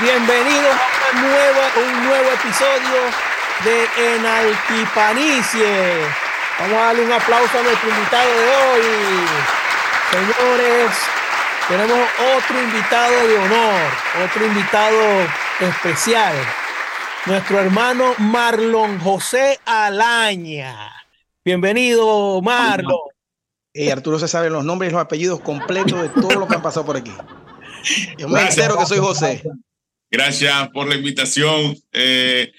Bienvenidos a una nueva, un nuevo episodio de Enaltipanicie. Vamos a darle un aplauso a nuestro invitado de hoy. Señores, tenemos otro invitado de honor, otro invitado especial. Nuestro hermano Marlon José Alaña. Bienvenido, Marlon. Arturo se sabe los nombres y los apellidos completos de todo lo que han pasado por aquí. Yo me entero que soy José. Gracias por la invitación. Eh,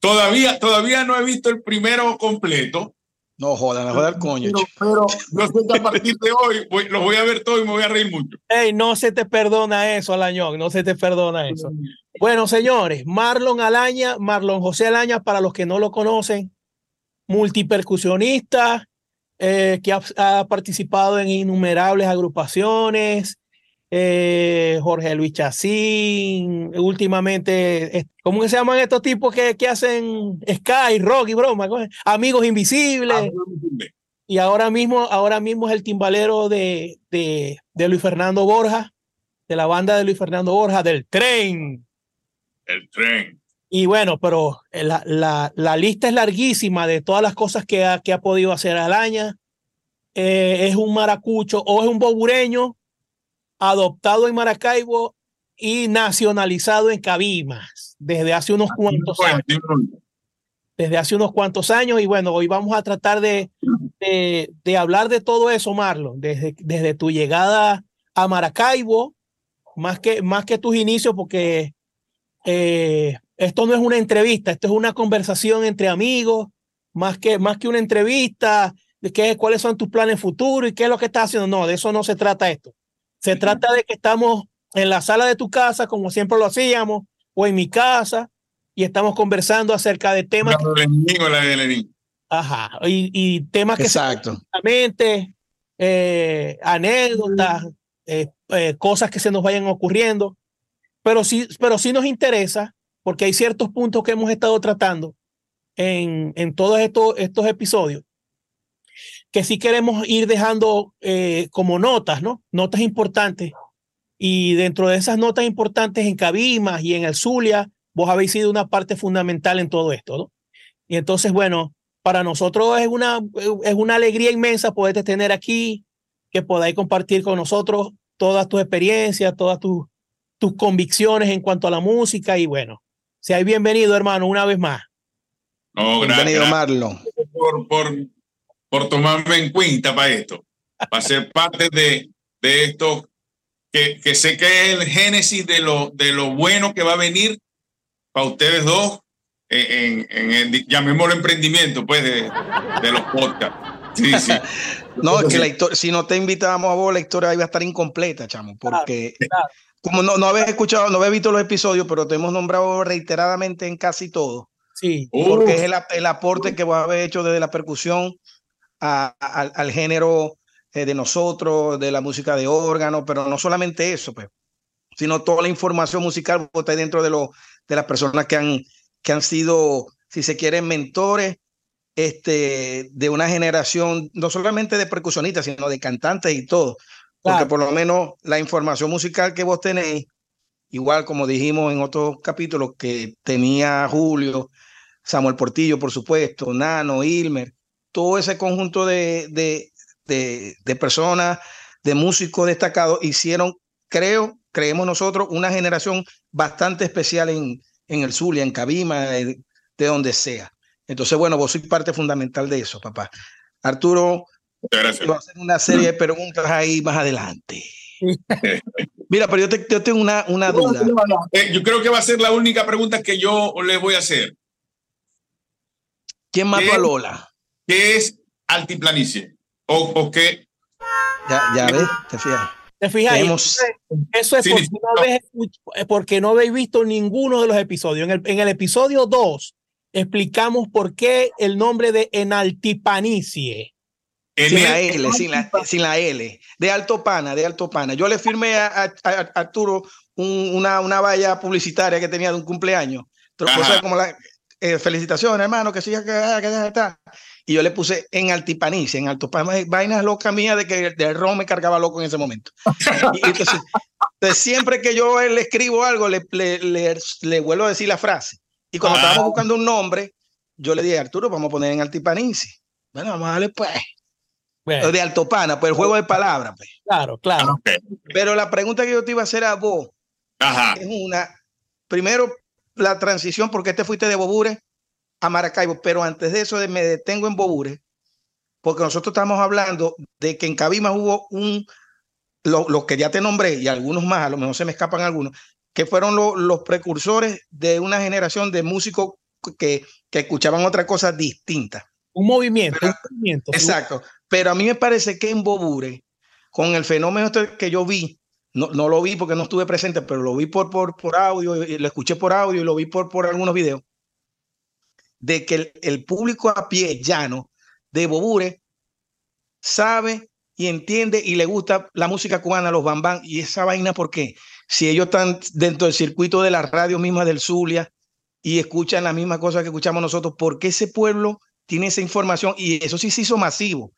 todavía, todavía no he visto el primero completo. No jodan, no jodan el coño. Pero, pero no sé que a partir de hoy voy, los voy a ver todo y me voy a reír mucho. Ey, no se te perdona eso, Alañón, no se te perdona eso. Bueno, señores, Marlon Alaña, Marlon José Alaña, para los que no lo conocen, multipercusionista, eh, que ha, ha, participado en innumerables agrupaciones, eh, Jorge Luis Chacín, últimamente, ¿cómo que se llaman estos tipos que, que hacen Sky, Rock y broma? Amigos Invisibles. Y ahora mismo, ahora mismo es el timbalero de, de, de Luis Fernando Borja, de la banda de Luis Fernando Borja, del tren. El tren. Y bueno, pero la, la, la, lista es larguísima de todas las cosas que ha, que ha podido hacer Alaña. Eh, es un maracucho o es un bobureño adoptado en Maracaibo y nacionalizado en Cabimas desde hace unos cuantos años. Desde hace unos cuantos años. Y bueno, hoy vamos a tratar de, de, de hablar de todo eso, Marlon, desde, desde tu llegada a Maracaibo, más que, más que tus inicios, porque eh, esto no es una entrevista, esto es una conversación entre amigos, más que, más que una entrevista de qué, cuáles son tus planes futuros y qué es lo que estás haciendo. No, de eso no se trata esto. Se trata de que estamos en la sala de tu casa, como siempre lo hacíamos, o en mi casa, y estamos conversando acerca de temas. La de Lenín o la de Lenín. Ajá, y, y temas Exacto. que se eh, anécdotas, eh, eh, cosas que se nos vayan ocurriendo, pero sí, pero sí nos interesa porque hay ciertos puntos que hemos estado tratando en, en todos estos, estos episodios que sí queremos ir dejando eh, como notas, ¿no? Notas importantes. Y dentro de esas notas importantes en Cabimas y en el Zulia, vos habéis sido una parte fundamental en todo esto, ¿no? Y entonces, bueno, para nosotros es una, es una alegría inmensa poderte tener aquí, que podáis compartir con nosotros todas tus experiencias, todas tus, tus convicciones en cuanto a la música y bueno, seáis bienvenido, hermano, una vez más. No, gracias. Bienvenido, Marlon. Por, por, por tomarme en cuenta para esto, para ser parte de, de esto, que, que sé que es el génesis de lo, de lo bueno que va a venir para ustedes dos en, en, en el, llamémoslo emprendimiento, pues, de, de los podcasts. Sí, sí. no, es que la historia, si no te invitábamos a vos, la historia iba a estar incompleta, chamo, porque claro, claro. como no, no habéis escuchado, no habéis visto los episodios, pero te hemos nombrado reiteradamente en casi todo. Sí. Porque Uf. es el, el, aporte que vos habéis hecho desde la percusión a, a, al género eh, de nosotros, de la música de órgano, pero no solamente eso, pues, sino toda la información musical está dentro de, lo, de las personas que han, que han sido, si se quieren, mentores este, de una generación, no solamente de percusionistas, sino de cantantes y todo. Porque claro. por lo menos la información musical que vos tenéis, igual como dijimos en otros capítulos, que tenía Julio, Samuel Portillo, por supuesto, Nano, Ilmer, todo ese conjunto de, de, de, de personas, de músicos destacados, hicieron, creo, creemos nosotros, una generación bastante especial en, en el Zulia, en Cabima, de, de donde sea. Entonces, bueno, vos sois parte fundamental de eso, papá. Arturo, Gracias. va a hacer una serie de preguntas ahí más adelante. Mira, pero yo, te, yo tengo una, una duda. Eh, yo creo que va a ser la única pregunta que yo les voy a hacer. ¿Quién mató a Lola? ¿Qué es altiplanicie? ¿O, o qué? Ya, ya ves, te fijas. ¿Te fijas? Hemos... Eso es sí, porque, no habéis, porque no habéis visto ninguno de los episodios. En el, en el episodio 2 explicamos por qué el nombre de Enaltipanicie. Sin la L, sin la, sin la L. De Alto Pana, de Alto Pana. Yo le firmé a, a, a Arturo un, una, una valla publicitaria que tenía de un cumpleaños. Cosas como la eh, felicitaciones, hermano, que siga, que, que, que, está. Y yo le puse en Altipanicia, en Alto vainas locas mías de que el ron me cargaba loco en ese momento. y entonces, Entonces, siempre que yo le escribo algo, le, le, le, vuelvo a decir la frase. Y cuando estábamos ah. buscando un nombre, yo le dije, Arturo, vamos a poner en Altipanisi. Bueno, vamos a darle pues. De Altopana, pues el juego de palabras. Pues. Claro, claro. Pero la pregunta que yo te iba a hacer a vos es una. Primero, la transición, porque te fuiste de Bobure a Maracaibo, pero antes de eso me detengo en Bobure, porque nosotros estamos hablando de que en Cabima hubo un, los que ya te nombré y algunos más, a lo mejor se me escapan algunos, que fueron los precursores de una generación de músicos que, que escuchaban otra cosa distinta. Un movimiento, un movimiento. Exacto. Pero a mí me parece que en Bobure, con el fenómeno este que yo vi, no, no lo vi porque no estuve presente, pero lo vi por, por, por audio, y lo escuché por audio y lo vi por, por algunos videos, de que el, público a pie llano de Bobure sabe y entiende y le gusta la música cubana, los bambán, y esa vaina, ¿por qué? Si ellos están dentro del circuito de la radio misma del Zulia y escuchan la misma cosa que escuchamos nosotros, ¿por qué ese pueblo tiene esa información? Y eso sí se hizo masivo,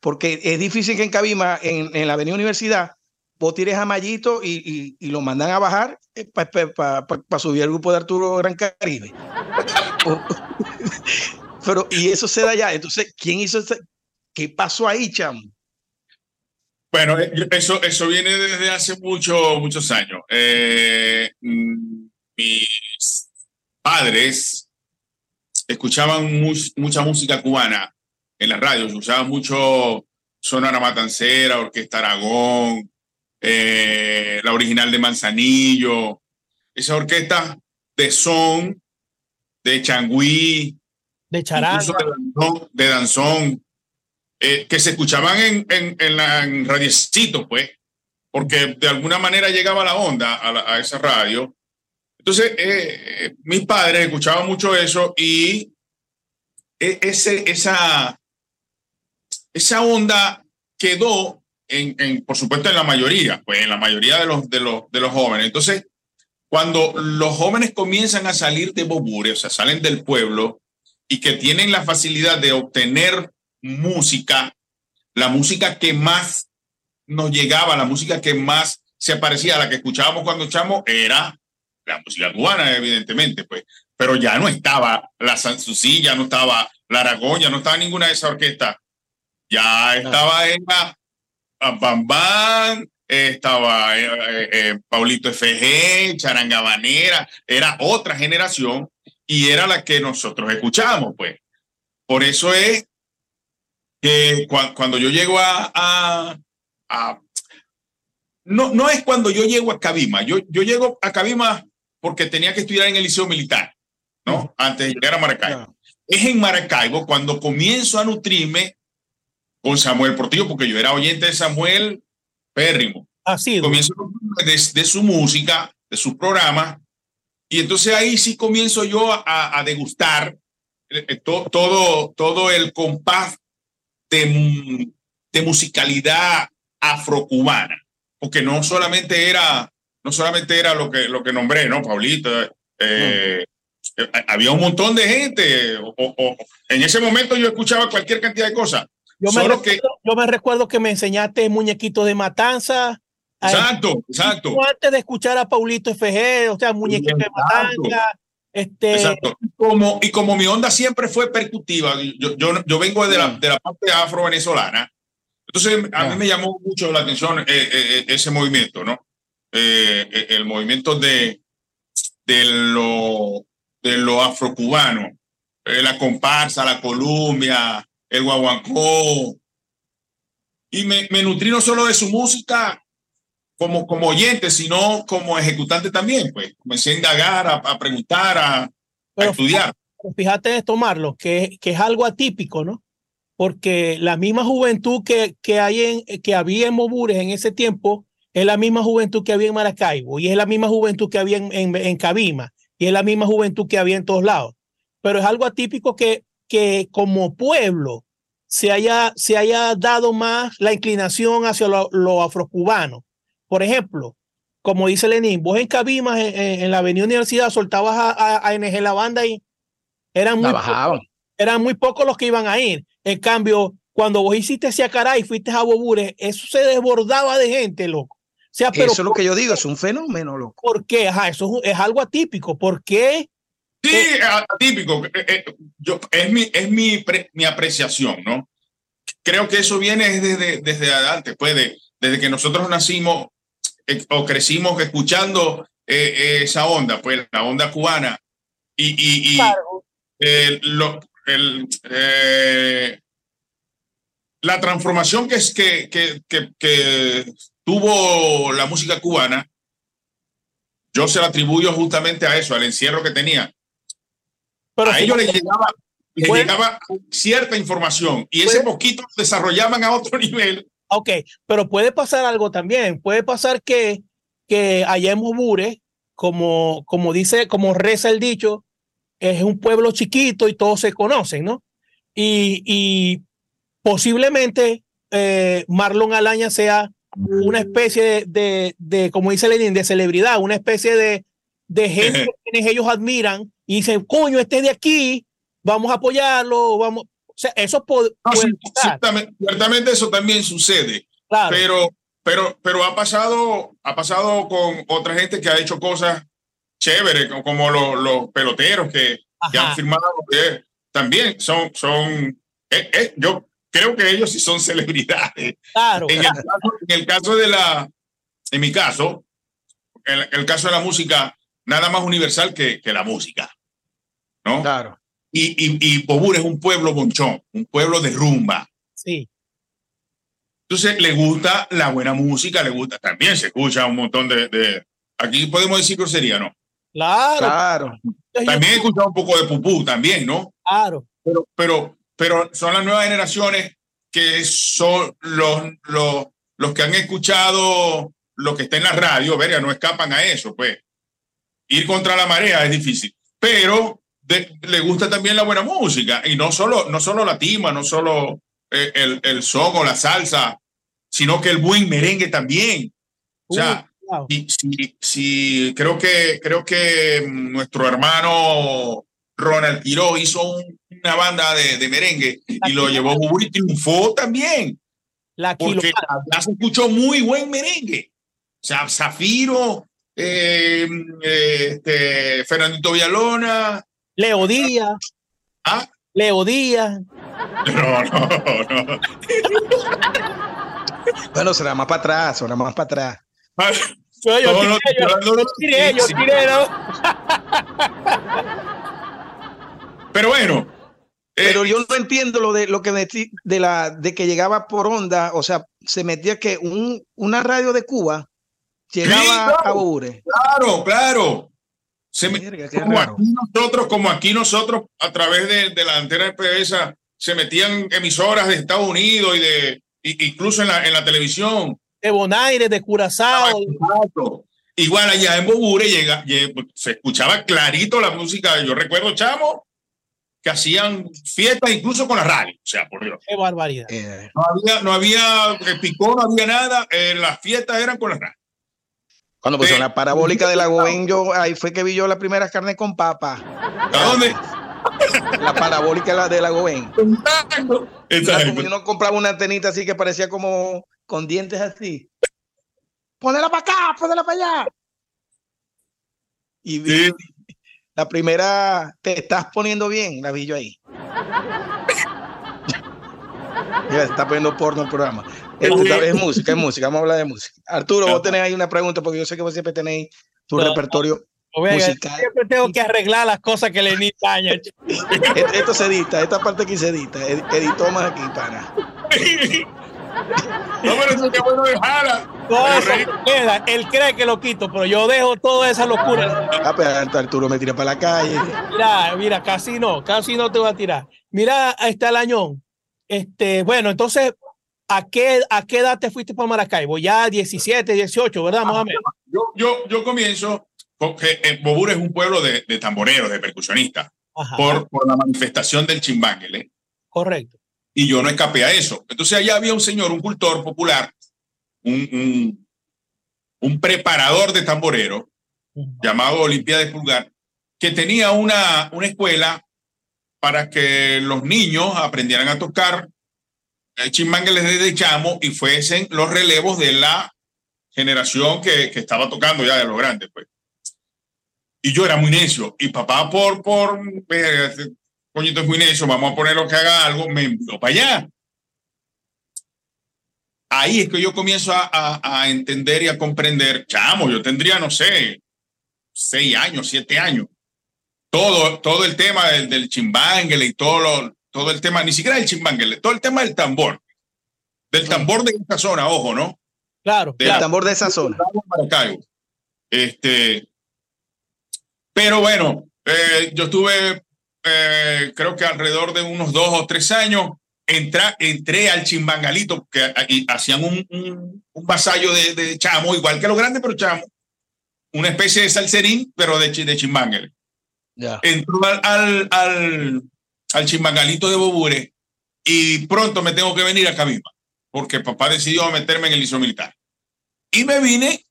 porque es difícil que en Cabima, en, en la Avenida Universidad, vos tires y, y, lo mandan a bajar eh, para subir el grupo de Arturo Gran Caribe. Pero, y eso se da ya. Entonces, ¿quién hizo ese? ¿Qué pasó ahí, chamo? Bueno, eh, eso, eso viene desde hace mucho, muchos años. Eh, mm, mis padres escuchaban mucha música cubana en las radios, escuchaban mucho Sonora Matancera, Orquesta Aragón, eh, la original de Manzanillo, esa orquesta de son, de changüí, de charanga, de danzón, eh, que se escuchaban en, en, en, la, radiecito, pues, porque de alguna manera llegaba la onda a, esa radio. Entonces, eh, mis padres escuchaban mucho eso y e, ese, esa, esa onda quedó en, por supuesto, en la mayoría, pues en la mayoría de los, de los, de los jóvenes. Entonces, cuando los jóvenes comienzan a salir de Bobure, o sea, salen del pueblo y que tienen la facilidad de obtener música, la música que más nos llegaba, la música que más se parecía a la que escuchábamos cuando escuchamos, era la música cubana, evidentemente, pues, pero ya no estaba la Sanssouci, ya no estaba la Aragón, ya no estaba ninguna de esas orquestas, ya estaba en la Bam estaba eh, eh, eh, Paulito FG, Charangabanera, era otra generación y era la que nosotros escuchamos, pues. Por eso es que cuando yo llego a, no, no es cuando yo llego a Cabima, yo, yo llego a Cabima porque tenía que estudiar en el liceo militar, ¿no? Antes de llegar a Maracaibo. Es en Maracaibo cuando comienzo a nutrirme con Samuel Portillo, porque yo era oyente de Samuel Pérrimo. Así. Comienzo de, su música, de sus programas, y entonces ahí sí comienzo yo a, degustar eh, eh, todo, todo el compás de, de musicalidad afrocubana, porque no solamente era, no solamente era lo que, lo que nombré, ¿no, Paulito? Eh, había un montón de gente, en ese momento yo escuchaba cualquier cantidad de cosas, yo me, recuerdo, que, yo me recuerdo que me enseñaste muñequitos de matanza. Exacto, exacto. Antes de escuchar a Paulito FG, o sea, muñequitos de matanza. Este, Exacto. Como, y como mi onda siempre fue percutiva, yo, yo, yo vengo de la, de la parte afro-venezolana, entonces a mí me llamó mucho la atención eh, eh, eh, ese movimiento, ¿no? el movimiento de, de lo, de lo afrocubano, la comparsa, la Columbia, el guaguancó. Y me, me, nutrí no solo de su música como, como oyente, sino como ejecutante también. Pues comencé a indagar, a, preguntar, a, estudiar. Fíjate esto, Marlo, que, que es algo atípico, ¿no? Porque la misma juventud que, que, hay en, que había en Mobures en ese tiempo es la misma juventud que había en Maracaibo y es la misma juventud que había en, en, en Cabima y es la misma juventud que había en todos lados. Pero es algo atípico que que como pueblo se haya, se haya dado más la inclinación hacia lo, afrocubano. Por ejemplo, como dice Lenín, vos en Cabimas, en, la Avenida Universidad, soltabas a, a, NG la banda y eran muy, pocos, eran muy pocos los que iban a ir. En cambio, cuando vos hiciste hacia Caray, fuiste a Bobure, eso se desbordaba de gente, loco. sea, pero eso es lo que yo digo, es un fenómeno, loco. ¿Por qué? Ajá, eso es, algo atípico. ¿Por qué? Sí, atípico. Eh, eh, yo, es mi, es mi, mi apreciación, ¿no? Creo que eso viene desde, desde adelante, pues, desde que nosotros nacimos eh, o crecimos escuchando esa onda, pues, la onda cubana. Y, y, lo, el, la transformación que, es, que, que, que, tuvo la música cubana, yo se la atribuyo justamente a eso, al encierro que tenía. Pero a ellos les llegaba, llegaba cierta información y ese poquito desarrollaban a otro nivel. Ok, pero puede pasar algo también. Puede pasar que, que allá en Mobure, como, como dice, como reza el dicho, es un pueblo chiquito y todos se conocen, ¿no? Y, y posiblemente eh, Marlon Alaña sea una especie de, de, como dice Lenin, de celebridad, una especie de, de gente que ellos admiran y dicen, coño, este de aquí, vamos a apoyarlo, vamos. O sea, eso puede. ciertamente, eso también sucede. Pero, pero, pero ha pasado, ha pasado con otra gente que ha hecho cosas chéveres, como los, los peloteros que, que, han firmado, que también son, son, eh, eh, yo creo que ellos sí son celebridades. Claro. En, El, caso, de la, en mi caso, en el, caso de la música, nada más universal que, que la música. ¿No? Claro. Y, y, y es un pueblo bonchón, un pueblo de rumba. Sí. Entonces le gusta la buena música, le gusta, también se escucha un montón de, de aquí podemos decir grosería, ¿no? Claro. Claro. También he escuchado un poco de pupú también, ¿no? Claro. Pero, pero pero son las nuevas generaciones que son los, los, los que han escuchado lo que está en la radio, verga, no escapan a eso, pues. Ir contra la marea es difícil, pero le gusta también la buena música, y no solo, no solo la timba, no solo eh, el, el son o la salsa, sino que el buen merengue también. O sea, si, si, creo que creo que nuestro hermano Ronald Quiroz hizo una banda de, merengue y lo llevó a y triunfó también. La porque ya se escuchó muy buen merengue. O sea, Zafiro, eh, este, Fernandito Villalona. Leo Díaz. ¿Ah? Leo Díaz. No, no, no. bueno, será más para atrás, será más para atrás. Yo, yo, tiré, yo, tiré, Pero bueno. Eh, Pero yo no entiendo lo de lo que de la de que llegaba por onda, o sea, se metía que un, una radio de Cuba llegaba a Ure. Claro, claro. Se como aquí nosotros, como aquí nosotros, a través de, la antena de PBS, se metían emisoras de Estados Unidos y de incluso en la, en la televisión. De Bonaire, de Curazao. Igual allá en Bobure llega, se escuchaba clarito la música. Yo recuerdo, chamo, que hacían fiestas incluso con la radio. O sea, por Dios. Qué barbaridad. Eh, no había, no había eh, picón, no había nada. Eh, las fiestas eran con la radio. Cuando pusieron la parabólica de la Goben, yo ahí fue que vi yo la primera carne con papa. ¿A dónde? La parabólica de la Goben. Exacto. Uno compraba una antenita así que parecía como con dientes así. Ponela para acá, ponela para allá. Y vi, la primera, te estás poniendo bien, la vi yo ahí. Mira, se está poniendo porno el programa. Es, música, es música, vamos a hablar de música. Arturo, vos tenés ahí una pregunta, porque yo sé que vos siempre tenéis tu repertorio musical. Siempre tengo que arreglar las cosas que le daño. Esto se edita, esta parte aquí se edita. Editó más aquí, pana. No, pero eso que bueno dejarla. queda. Él cree que lo quito, pero yo dejo toda esa locura. Ah, pero Arturo me tira para la calle. Mira, mira, casi no, casi no te va a tirar. Mira, ahí está el añón. Este, bueno, entonces, ¿a qué, ¿a qué edad te fuiste para Maracaibo? Ya 17, 18, ¿verdad? Más o menos. Yo, yo, yo comienzo, porque eh, Bobur es un pueblo de, de tamboreros, de percusionistas, por, por la manifestación del chimbánguele. Correcto y yo no escapé a eso. Entonces allá había un señor, un cultor popular, un, un, preparador de tamborero llamado Olimpia de Pulgar, que tenía una, una escuela para que los niños aprendieran a tocar les desde chamo y fuesen los relevos de la generación que, que estaba tocando ya de los grandes, pues. Y yo era muy necio. Y papá, por, por, eh, coñito es muy necio, vamos a ponerlo que haga algo, me envió para allá. Ahí es que yo comienzo a, a, a, entender y a comprender, chamo, yo tendría, no sé, seis años, siete años. Todo, todo el tema del, del chimbangle y todo, lo, todo el tema, ni siquiera el chimbangle, todo el tema del tambor. Del tambor de esa zona, ojo, ¿no? Claro, del claro. tambor de esa zona. Este, pero bueno, eh, yo estuve, eh, creo que alrededor de unos dos o tres años, entré, entré al chimbangalito, que aquí hacían un, un, un vasallo de, de, chamo, igual que los grandes, pero chamo. Una especie de salserín, pero de, de. Entró al, al, al, al chimbangalito de Bobure y pronto me tengo que venir a Cabima, porque papá decidió meterme en el liceo militar. Y me vine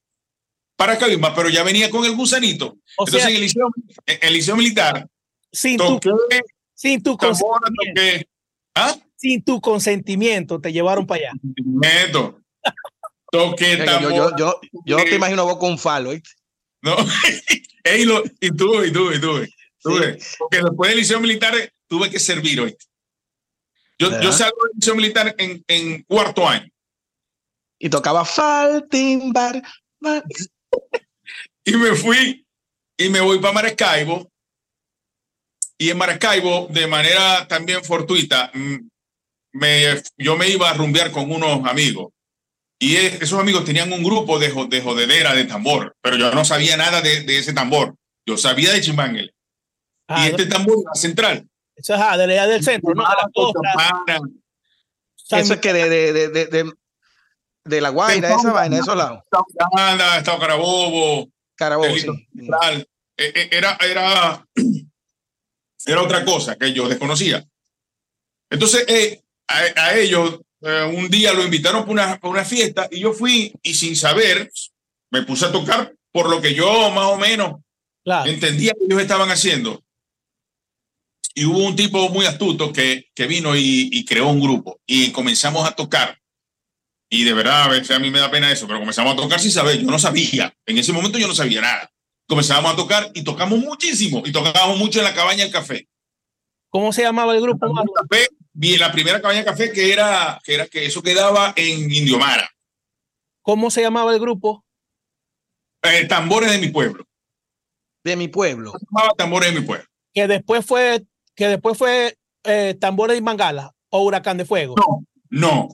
para Cabima, pero ya venía con el gusanito. O Entonces sea, en el liceo, en el liceo militar sin tu, sin tu tambora, consentimiento, toqué. ¿Ah? sin tu consentimiento te llevaron para allá. Neto. Toqué Yo, tambora. yo, yo, yo no te imagino vos con falo, ¿oíste? No. Ey, lo- y tuve, y tuve, y tuve. tuve. Sí. Porque después del liceo militar eh, tuve que servir hoy. Yo, yo salgo del liceo militar en, en cuarto año Y tocaba Faltimbar. Bar- y me fui y me voy para Maracaibo. Y en Maracaibo, de manera también fortuita, mm, me, yo me iba a rumbear con unos amigos. Y e- esos amigos tenían un grupo de, de jodedera de tambor, pero yo no sabía nada de, de ese tambor. Yo sabía de chimbangle. Ah, y este tambor era central. Eso es de la de del centro, ¿no? Eso es que de, de, de, de, de, de la Guaira, esa vaina, de esos lados. Estado Carabobo, Carabobo, sí. Eh, eh, Era, era, era otra cosa que yo desconocía. Entonces, eh, a, a ellos eh, un día lo invitaron para una, para una fiesta y yo fui y sin saber me puse a tocar por lo que yo más o menos Claro. entendía que ellos estaban haciendo. Y hubo un tipo muy astuto que, que vino y, y creó un grupo y comenzamos a tocar. Y de verdad, a veces a mí me da pena eso, pero comenzamos a tocar sin saber. Yo no sabía. En ese momento yo no sabía nada. Comenzamos a tocar y tocamos muchísimo. Y tocábamos mucho en la cabaña del café. ¿Cómo se llamaba el grupo? El café vi en la primera cabaña del café que era, que era que eso quedaba en Indiomara. ¿Cómo se llamaba el grupo? Eh, tambores de mi pueblo. De mi pueblo. Se llamaba tambores de mi pueblo. Que después fue, que después fue eh, Tambores y Mangala o Huracán de Fuego. No, no.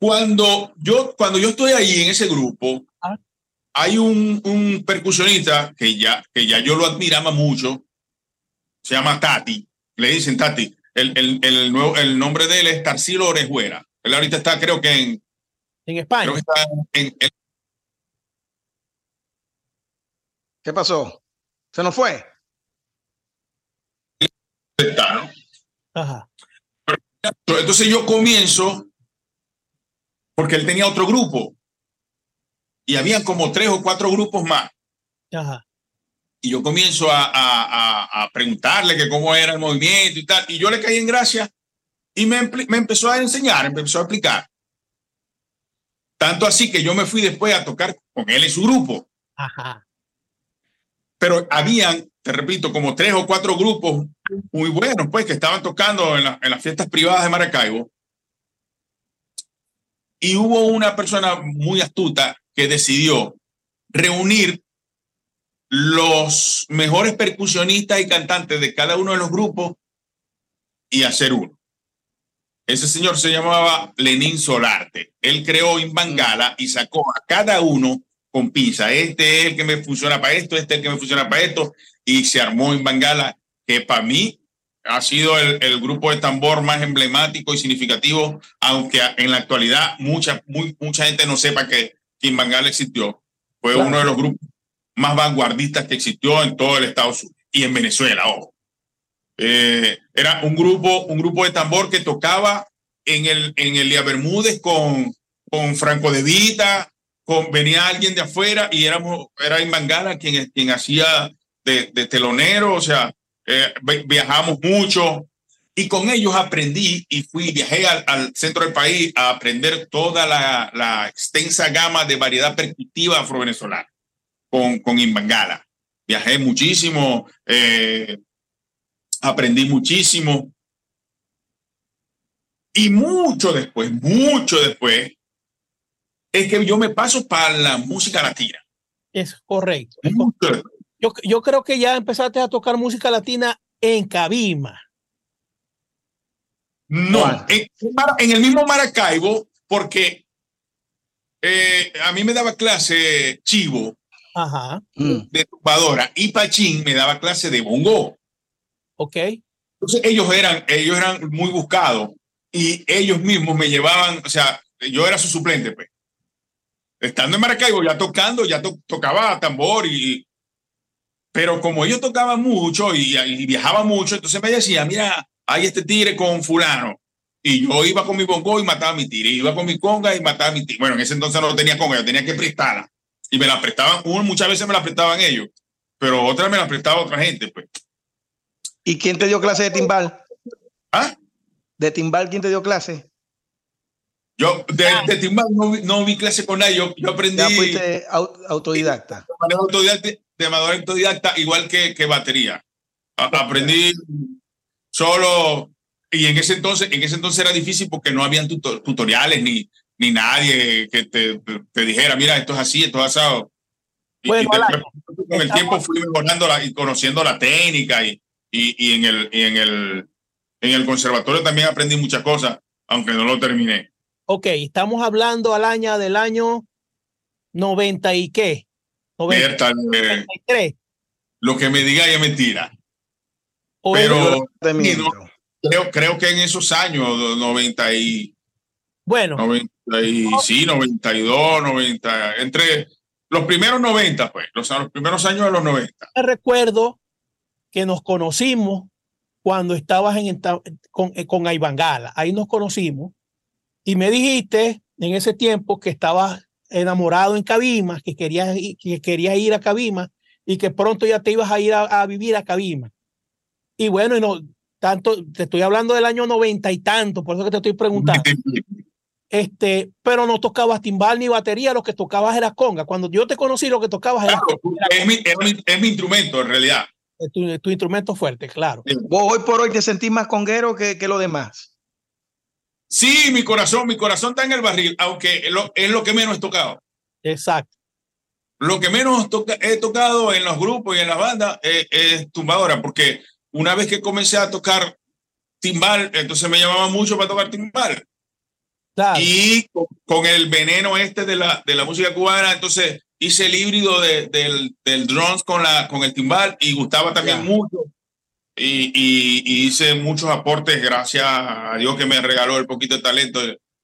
Cuando yo, cuando yo estoy ahí en ese grupo, Ah. hay un, un percusionista que ya, que ya yo lo admiraba mucho, se llama Tati, le dicen Tati. El, el, el, nuevo, el nombre de él es Tarsilo Orejuera. Él ahorita está, creo que en, En España. creo que está en, en- ¿Qué pasó? ¿Se nos fue? ¿No? Ajá. Entonces yo comienzo, porque él tenía otro grupo, y habían como tres o cuatro grupos más. Ajá. y yo comienzo a, a, a, preguntarle que cómo era el movimiento y tal, y yo le caí en gracia y me, me empezó a enseñar, me empezó a explicar. Tanto así que yo me fui después a tocar con él en su grupo, Ajá. pero habían, te repito, como tres o cuatro grupos muy buenos, pues, que estaban tocando en, la- en las fiestas privadas de Maracaibo. Y hubo una persona muy astuta que decidió reunir los mejores percusionistas y cantantes de cada uno de los grupos y hacer uno. Ese señor se llamaba Lenín Solarte. Él creó Imbangala y sacó a cada uno con pinza. Este es el que me funciona para esto, este es el que me funciona para esto. Y se armó Imbangala, que para mí ha sido el, el grupo de tambor más emblemático y significativo, aunque en la actualidad mucha, muy, mucha gente no sepa que, que Imbangala existió. Fue Claro. uno de los grupos más vanguardistas que existió en todo el Estados Unidos y en Venezuela, ojo. Eh, era un grupo, un grupo de tambor que tocaba en el, en el Lía Bermúdez con, con Franco de Vita, con, venía alguien de afuera y éramos, era Imangala quien, quien hacía de, de telonero, o sea, eh, vi- viajamos mucho Y con ellos aprendí y fui, viajé al, centro del país a aprender toda la, la extensa gama de variedad percutiva afro-venezolana con, con Imbangala. Viajé muchísimo, eh, aprendí muchísimo. Y mucho después, mucho después, es que yo me paso para la música latina. Es correcto. Yo, yo creo que ya empezaste a tocar música latina en Cabima. No, en, el mismo Maracaibo, porque eh, a mí me daba clase Chivo de tumbadora y Pachín me daba clase de bongo. Ok. Entonces ellos eran, ellos eran muy buscados y ellos mismos me llevaban, o sea, yo era su suplente, pues. Estando en Maracaibo, ya tocando, ya tocaba tambor y... Pero como ellos tocaban mucho y, y viajaban mucho, entonces me decía, mira, hay este tigre con fulano. Y yo iba con mi bongo y mataba a mi tigre. Iba con mi conga y mataba a mi tigre. Bueno, en ese entonces no tenía conga, yo tenía que prestarla. Y me la prestaban, muchas veces me la prestaban ellos, pero otras me la prestaba otra gente, pues. ¿Y quién te dio clase de timbal? ¿Ah? ¿De timbal quién te dio clase? Yo de, timbal no, vi clase con nadie, yo, aprendí. Ya fuiste autodidacta. De autodidacta, de autodidacta, igual que, que batería. aprendí solo, y en ese entonces, en ese entonces era difícil porque no habían tutoriales ni, ni nadie que te, te, dijera, mira, esto es así, esto es asado. Bueno, con el tiempo fui mejorando y conociendo la técnica y, y, en, el, y en, el, en el conservatorio también aprendí muchas cosas, aunque no lo terminé. Ok, estamos hablando al año del año 90 y qué? 93. Eh, lo que me diga es mentira. Pero creo, creo que en esos años, 90 y... Bueno. 90 y, sí, 92, 90, entre los primeros 90, pues, los, los primeros años de los 90. Recuerdo que nos conocimos cuando estabas en, con, eh, con Gala. Ahí nos conocimos y me dijiste en ese tiempo que estabas enamorado en Cabima, que querías, que querías ir a Cabima y que pronto ya te ibas a ir a, vivir a Cabima. Y bueno, y no, tanto, te estoy hablando del año noventa y tanto, por eso que te estoy preguntando. Este, pero no tocabas timbal ni batería, lo que tocabas era conga. Cuando yo te conocí, lo que tocabas era, Es, mi, es, mi, instrumento, en realidad. Tu, tu instrumento fuerte, claro. Vos hoy por hoy te sentís más conguero que, que lo demás. Sí, mi corazón, mi corazón está en el barril, aunque es lo que menos he tocado. Exacto. Lo que menos he tocado en los grupos y en las bandas es, es, tumbadora, porque una vez que comencé a tocar timbal, entonces me llamaba mucho para tocar timbal. Y con, el veneno este de la, de la música cubana, entonces hice el híbrido de, del, del drums con, la, con el timbal y gustaba también mucho. Y, y, hice muchos aportes, gracias a Dios que me regaló el poquito de talento.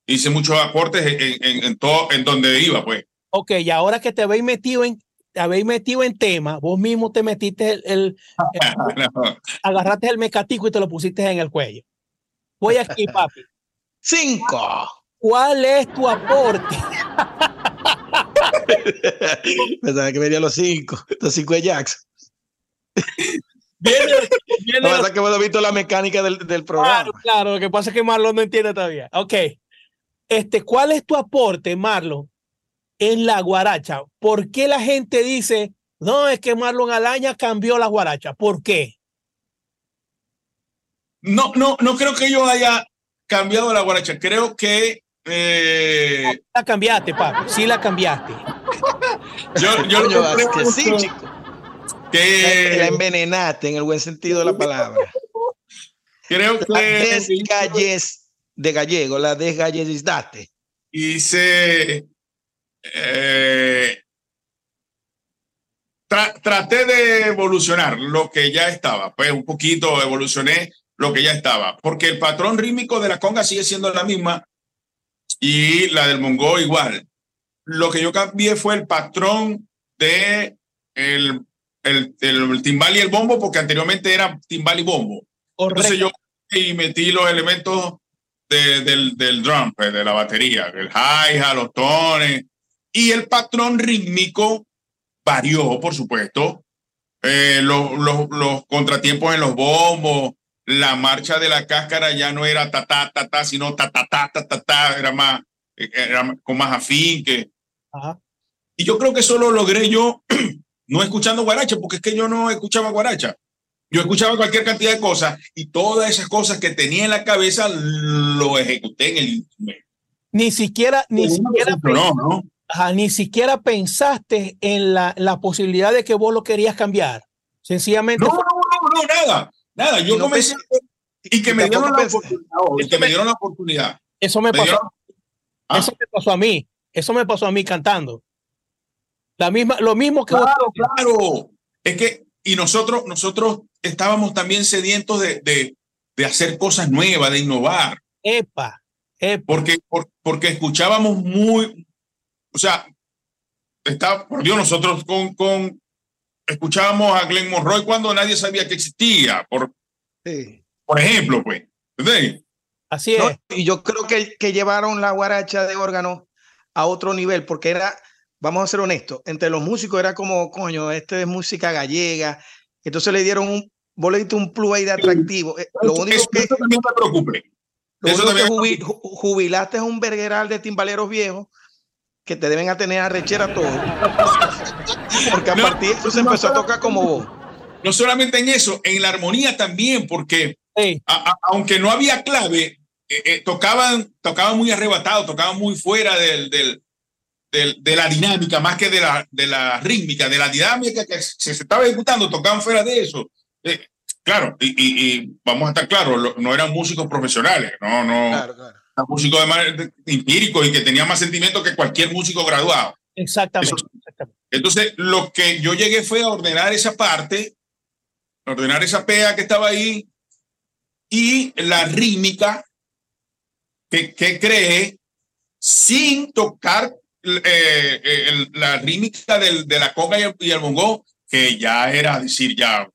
Hice muchos aportes en, en, en todo, en donde iba, pues. Ok, y ahora que te habéis metido en, te habéis metido en tema, vos mismo te metiste el, el, agarraste el mecatico y te lo pusiste en el cuello. Voy aquí, papi. Cinco. ¿Cuál es tu aporte? Pensaba que venía los cinco, los cinco de Jackson. Viene, viene lo que que hemos visto la mecánica del, del programa. Claro, claro, lo que pasa es que Marlon no entiende todavía. Ok. Este, ¿Cuál es tu aporte, Marlon, en la guaracha? ¿Por qué la gente dice, no, es que Marlon Alaña cambió la guaracha? ¿Por qué? No, no, no creo que yo haya cambiado la guaracha. Creo que eh... La cambiaste, papi. Sí la cambiaste. yo, yo, creo que sí, chico. Que la envenenaste en el buen sentido de la palabra. Creo que. La desgalles de gallego, la desgalletizaste. Hice. Eh, traté de evolucionar lo que ya estaba, pues un poquito evolucioné lo que ya estaba, porque el patrón rítmico de la conga sigue siendo la misma, y la del Mongo igual. Lo que yo cambié fue el patrón de el, el, el, timbal y el bombo, porque anteriormente era timbal y bombo. Entonces yo y metí los elementos de, del, del drum, pues, de la batería, el hi-hat, los tones, y el patrón rítmico varió, por supuesto. Eh, los, los, los contratiempos en los bombos, la marcha de la cáscara ya no era ta ta ta ta, sino ta ta ta ta ta, ta era más era con más afín que Ajá. y yo creo que eso lo logré yo no escuchando guaracha, porque es que yo no escuchaba guaracha. Yo escuchaba cualquier cantidad de cosas y todas esas cosas que tenía en la cabeza lo ejecuté en el instrumento. Ni siquiera, ni Pero siquiera, ajá, ni siquiera pensaste en la, la posibilidad de que vos lo querías cambiar. Sencillamente No, fue- no, no, no, nada, nada. Yo no comencé y que me dieron la oportunidad, y Eso que me me- dieron la oportunidad. eso me Me pasó. dieron- Ah. Eso me pasó a mí. Eso me pasó a mí cantando. La misma, lo mismo que vos- Claro, claro. Es que, y nosotros, nosotros estábamos también sedientos de, de, de hacer cosas nuevas, de innovar, epa, epa. porque, por- porque escuchábamos muy, o sea, está, por Dios, nosotros con, con, escuchábamos a Glenn Monroy cuando nadie sabía que existía, por, Sí. por ejemplo, pues. ¿entendés? Así es. No, y yo creo que, que llevaron la guaracha de órgano a otro nivel, porque era, vamos a ser honestos, entre los músicos era como, coño, este es música gallega, entonces le dieron un, vos le diste un plus ahí de atractivo. Eh, Lo único eso- que, eso también me preocupe. lo eso único que también- jubi- ju- jubilaste es un vergueral de timbaleros viejos que te deben a tener arrechera todo. Porque a No, partir de eso se no, empezó a tocar como vos. No solamente en eso, en la armonía también, porque Sí, a- a- aunque no había clave, eh, eh, tocaban, tocaban muy arrebatado, tocaban muy fuera del, del, de la dinámica, más que de la, de la rítmica, de la dinámica que se, se estaba ejecutando, tocaban fuera de eso. Eh, claro, y, y- y vamos a estar claros, lo- no eran músicos profesionales, no, no, Claro, claro. eran músicos de- empíricos y que tenían más sentimiento que cualquier músico graduado. exactamente. Eso- exactamente. Entonces, lo que yo llegué fue a ordenar esa parte, ordenar esa pea que estaba ahí y la rítmica que, que creé sin tocar eh, eh, el- la rítmica del- de la conga y el, y el bongo, que ya era decir ya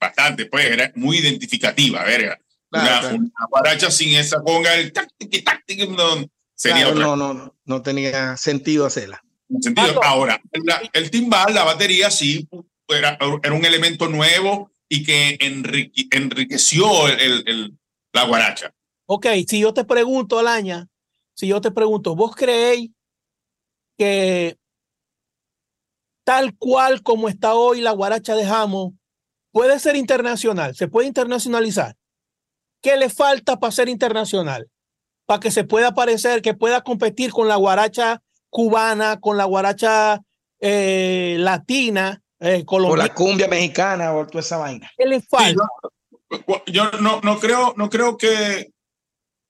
bastante, pues era muy identificativa, verga. Claro, una, claro. guaracha sin esa conga, el tac, tiqui, no, sería Claro, otra no, no, no, no tenía sentido hacerla. en sentido. Ahora, la- el timbal, la batería, sí, era, era un elemento nuevo y que enrique- enriqueció el, el- el- la guaracha. Ok, si yo te pregunto, Alaña, si yo te pregunto, ¿vos creéis que tal cual como está hoy la guaracha de Jamo puede ser internacional? ¿Se puede internacionalizar? ¿Qué le falta para ser internacional? Para que se pueda parecer, que pueda competir con la guaracha cubana, con la guaracha eh, latina, eh, O la cumbia mexicana o toda esa vaina. ¿Qué le falta? Yo no, no creo, no creo que,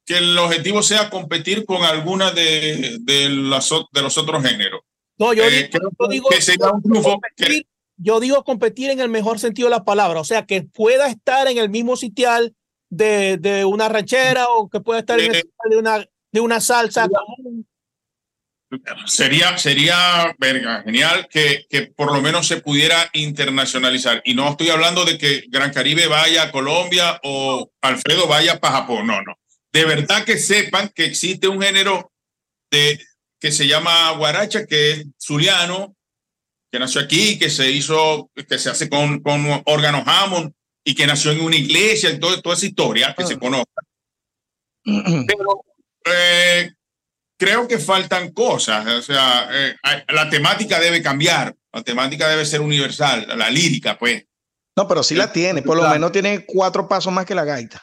que el objetivo sea competir con alguna de, de, las o- de los otros géneros. No, yo Eh, digo, yo digo que sería un triunfo que- competir, yo digo competir en el mejor sentido de la palabra, o sea, que pueda estar en el mismo sitial de, de una ranchera o que pueda estar en el Eh, sitial de una, de una salsa común. Sería, sería verga, genial que, que por lo menos se pudiera internacionalizar. Y no estoy hablando de que Gran Caribe vaya a Colombia o Alfredo vaya para Japón. No, no. De verdad que sepan que existe un género de, que se llama guaracha, que es zuliano, que nació aquí, que se hizo, que se hace con, con órganos Hammond y que nació en una iglesia y todo, toda esa historia que Ah. se conozca. Pero eh, creo que faltan cosas. O sea, eh, la temática debe cambiar. La temática debe ser universal. La lírica, pues. No, pero sí la tiene. Por lo menos tiene cuatro pasos más que la gaita.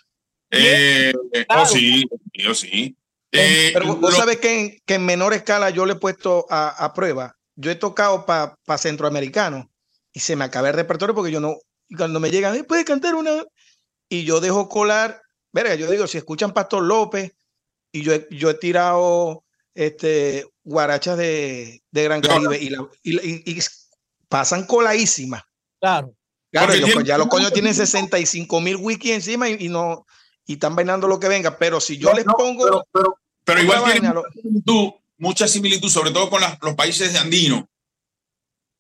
Eh, Claro. Oh, sí, sí, oh, sí. Eh, Pero vos- lo- sabés que en, que en menor escala yo le he puesto a, a prueba. Yo he tocado para pa centroamericanos y se me acaba el repertorio porque yo no, y cuando me llegan, "Eh, puede cantar una. Y yo dejo colar, verga, yo digo, si escuchan Pastor López, y yo he, yo he tirado este, guarachas de, de Gran Claro. Caribe y, la- y, y- y pasan coladísimas. Claro. Claro, los- tiene- ya los coños tienen 65 mil wikis encima y, y no y están bailando lo que venga, pero si yo no, les pongo Pero, pero- pero igual tiene lo- similitud, mucha similitud, sobre todo con las- los países andinos.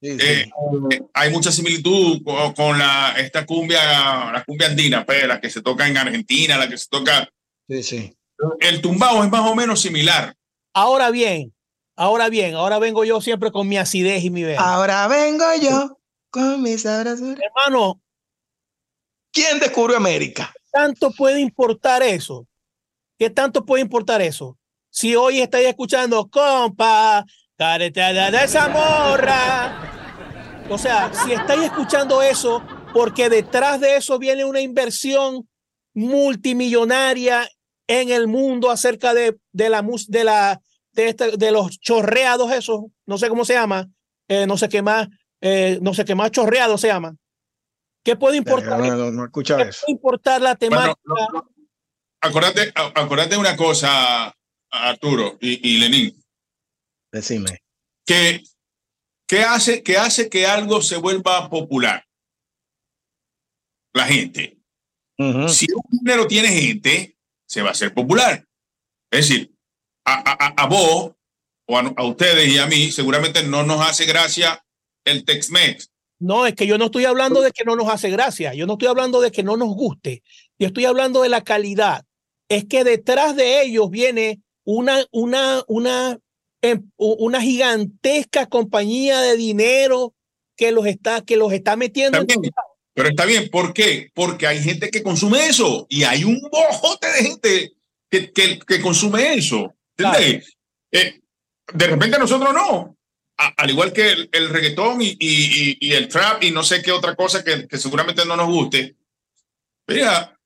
Sí, sí. Eh, eh, hay mucha similitud con, con la, esta cumbia, la cumbia andina, pues, la que se toca en Argentina, la que se toca. Sí, sí. El tumbao es más o menos similar. Ahora bien, ahora bien, ahora vengo yo siempre con mi acidez y mi vena. Ahora vengo yo con mis sabrosura. Hermano, ¿Quién descubrió América? Tanto puede importar eso? ¿Qué tanto puede importar eso? Si hoy estáis escuchando, compa, careteada de esa morra. O sea, si estáis escuchando eso, porque detrás de eso viene una inversión multimillonaria en el mundo acerca de, de la de la de, este, de los chorreados esos, no sé cómo se llama, eh, no sé qué más, eh, no sé qué más chorreado se llama. ¿Qué puede importar? No, no, escucha eso. puede importar la temática? acuérdate, acuérdate una cosa, Arturo y, y Lenín. Decime. Que, ¿qué hace, que hace que algo se vuelva popular? La gente. Si un género tiene gente, se va a hacer popular. Es decir, a, a, a vos o a, ustedes y a mí seguramente no nos hace gracia el Tex-Mex. No, es que yo no estoy hablando de que no nos hace gracia, yo no estoy hablando de que no nos guste, yo estoy hablando de la calidad. Es que detrás de ellos viene una, una, una, em, una gigantesca compañía de dinero que los está, que los está metiendo. en pero está bien, ¿por qué? Porque hay gente que consume eso y hay un bojote de gente que, que, que consume eso. Eh, de repente nosotros no. Al igual que el, reggaetón y, y, y, el trap y no sé qué otra cosa que, que seguramente no nos guste. Mira,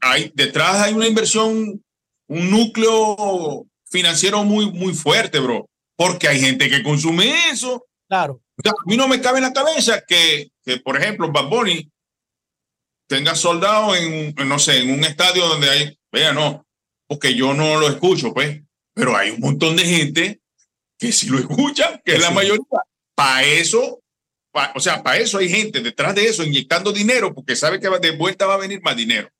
hay, detrás hay una inversión, un núcleo financiero muy, muy fuerte, bro. Porque hay gente que consume eso. Claro. a mí no me cabe en la cabeza que, que por ejemplo, Bad Bunny tenga soldado en, no sé, en un estadio donde hay, vea, no, porque yo no lo escucho, pues pero hay un montón de gente que sí lo escucha, que es la mayoría. Para eso, o sea, para eso hay gente detrás de eso inyectando dinero porque sabe que de vuelta va a venir más dinero.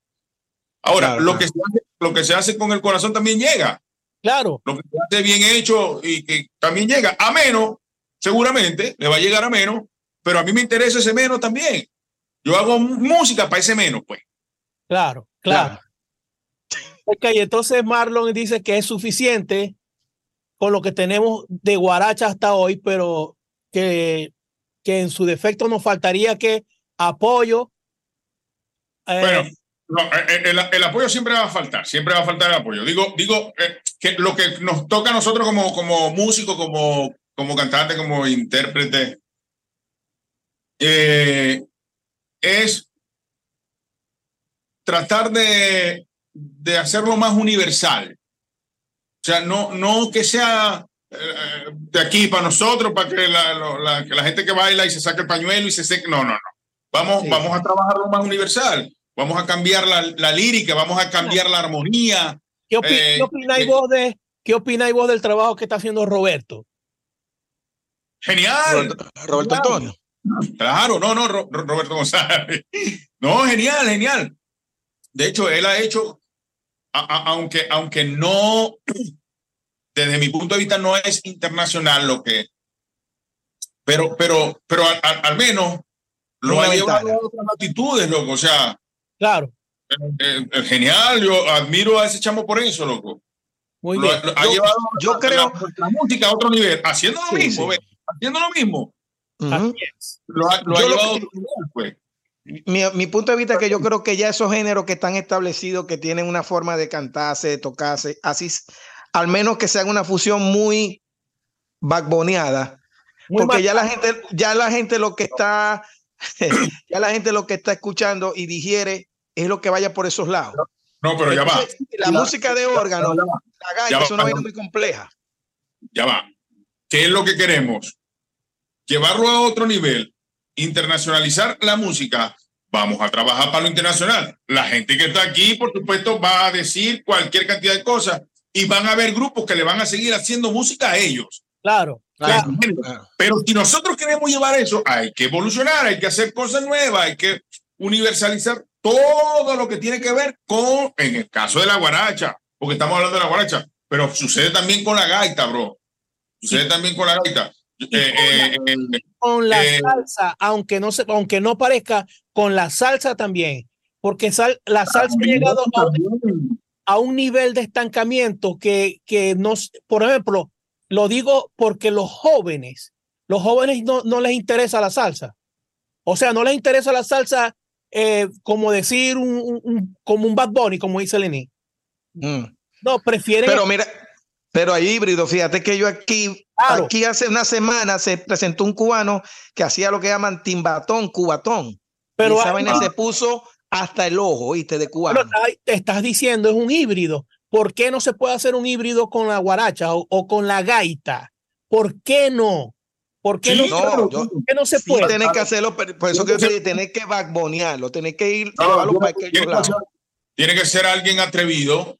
Ahora, lo, Que se hace, lo que se hace con el corazón también llega. Claro. Lo que se hace bien hecho y que también llega, a menos, seguramente, le va a llegar a menos, pero a mí me interesa ese menos también. Yo hago música para ese menos, pues. Claro, claro. Ok, entonces Marlon dice que es suficiente con lo que tenemos de Guaracha hasta hoy, pero que, que en su defecto nos faltaría que apoyo. Eh, bueno, eh, el, el, apoyo siempre va a faltar, siempre va a faltar el apoyo. Digo, digo eh, que lo que nos toca a nosotros como, como músico, como, como cantante, como intérprete, es tratar de de hacerlo más universal. O sea, no, no que sea eh, de aquí para nosotros, para que la, que la, gente que baila y se saque el pañuelo y se seque. No, no, no. Vamos, vamos a trabajarlo más universal. Vamos a cambiar la, la lírica, vamos a cambiar la armonía. ¿Qué, eh, opináis eh, vos de, ¿Qué opináis vos del trabajo que está haciendo Roberto? Genial. Roberto, Antonio. Claro, no, no, Roberto González. No, genial, genial. De hecho, él ha hecho aunque, aunque no, desde mi punto de vista no es internacional lo que, pero, pero, pero al, menos lo ha llevado a otras latitudes, loco. O sea, claro. genial, yo admiro a ese chamo por eso, loco. Muy bien. ha yo, llevado yo creo la, música a otro nivel, haciendo lo mismo, haciendo lo mismo. Lo, ha, llevado a otro nivel, pues. Mi, mi, punto de vista es que yo creo que ya esos géneros que están establecidos, que tienen una forma de cantarse, de tocarse, así, al menos que sean una fusión muy backboneada, porque ya la gente, ya la gente lo que está, ya la gente lo que está escuchando y digiere es lo que vaya por esos lados. No, pero ya va. La música de órgano, la es una vaina muy compleja. Ya va. ¿Qué es lo que queremos? Llevarlo a otro nivel internacionalizar la música, vamos a trabajar para lo internacional. La gente que está aquí, por supuesto, va a decir cualquier cantidad de cosas y van a haber grupos que le van a seguir haciendo música a ellos. Claro, claro. Pero si nosotros queremos llevar eso, hay que evolucionar, hay que hacer cosas nuevas, hay que universalizar todo lo que tiene que ver con, en el caso de la guaracha, porque estamos hablando de la guaracha, pero sucede también con la gaita, bro. Sucede también con la gaita. Eh, eh, con la, eh, salsa, aunque no se, aunque no parezca, con la salsa también, porque sal, la salsa ha llegado a, un nivel de estancamiento que, que nos, por ejemplo, lo digo porque los jóvenes, los jóvenes no, no les interesa la salsa. O sea, no les interesa la salsa eh, como decir un, un- un- como un Bad Bunny, como dice Lenín. Mm. No, prefieren. Pero mira, pero hay híbrido. Fíjate que yo aquí, Claro. aquí hace una semana se presentó un cubano que hacía lo que llaman timbatón, cubatón. pero y esa vaina se puso hasta el ojo, ¿viste? De pero cubano. estás- te estás diciendo es un híbrido. ¿Por qué no se puede hacer un híbrido con la guaracha o, o con la gaita? ¿Por qué no? ¿Por qué Sí, no, no, yo- ¿por qué no se Sí, puede? tenés que hacerlo, pero por eso que yo te dije, tenés que backbonearlo, tenés que ir, No, llevarlo yo- para aquellos lados. tiene que ser alguien atrevido,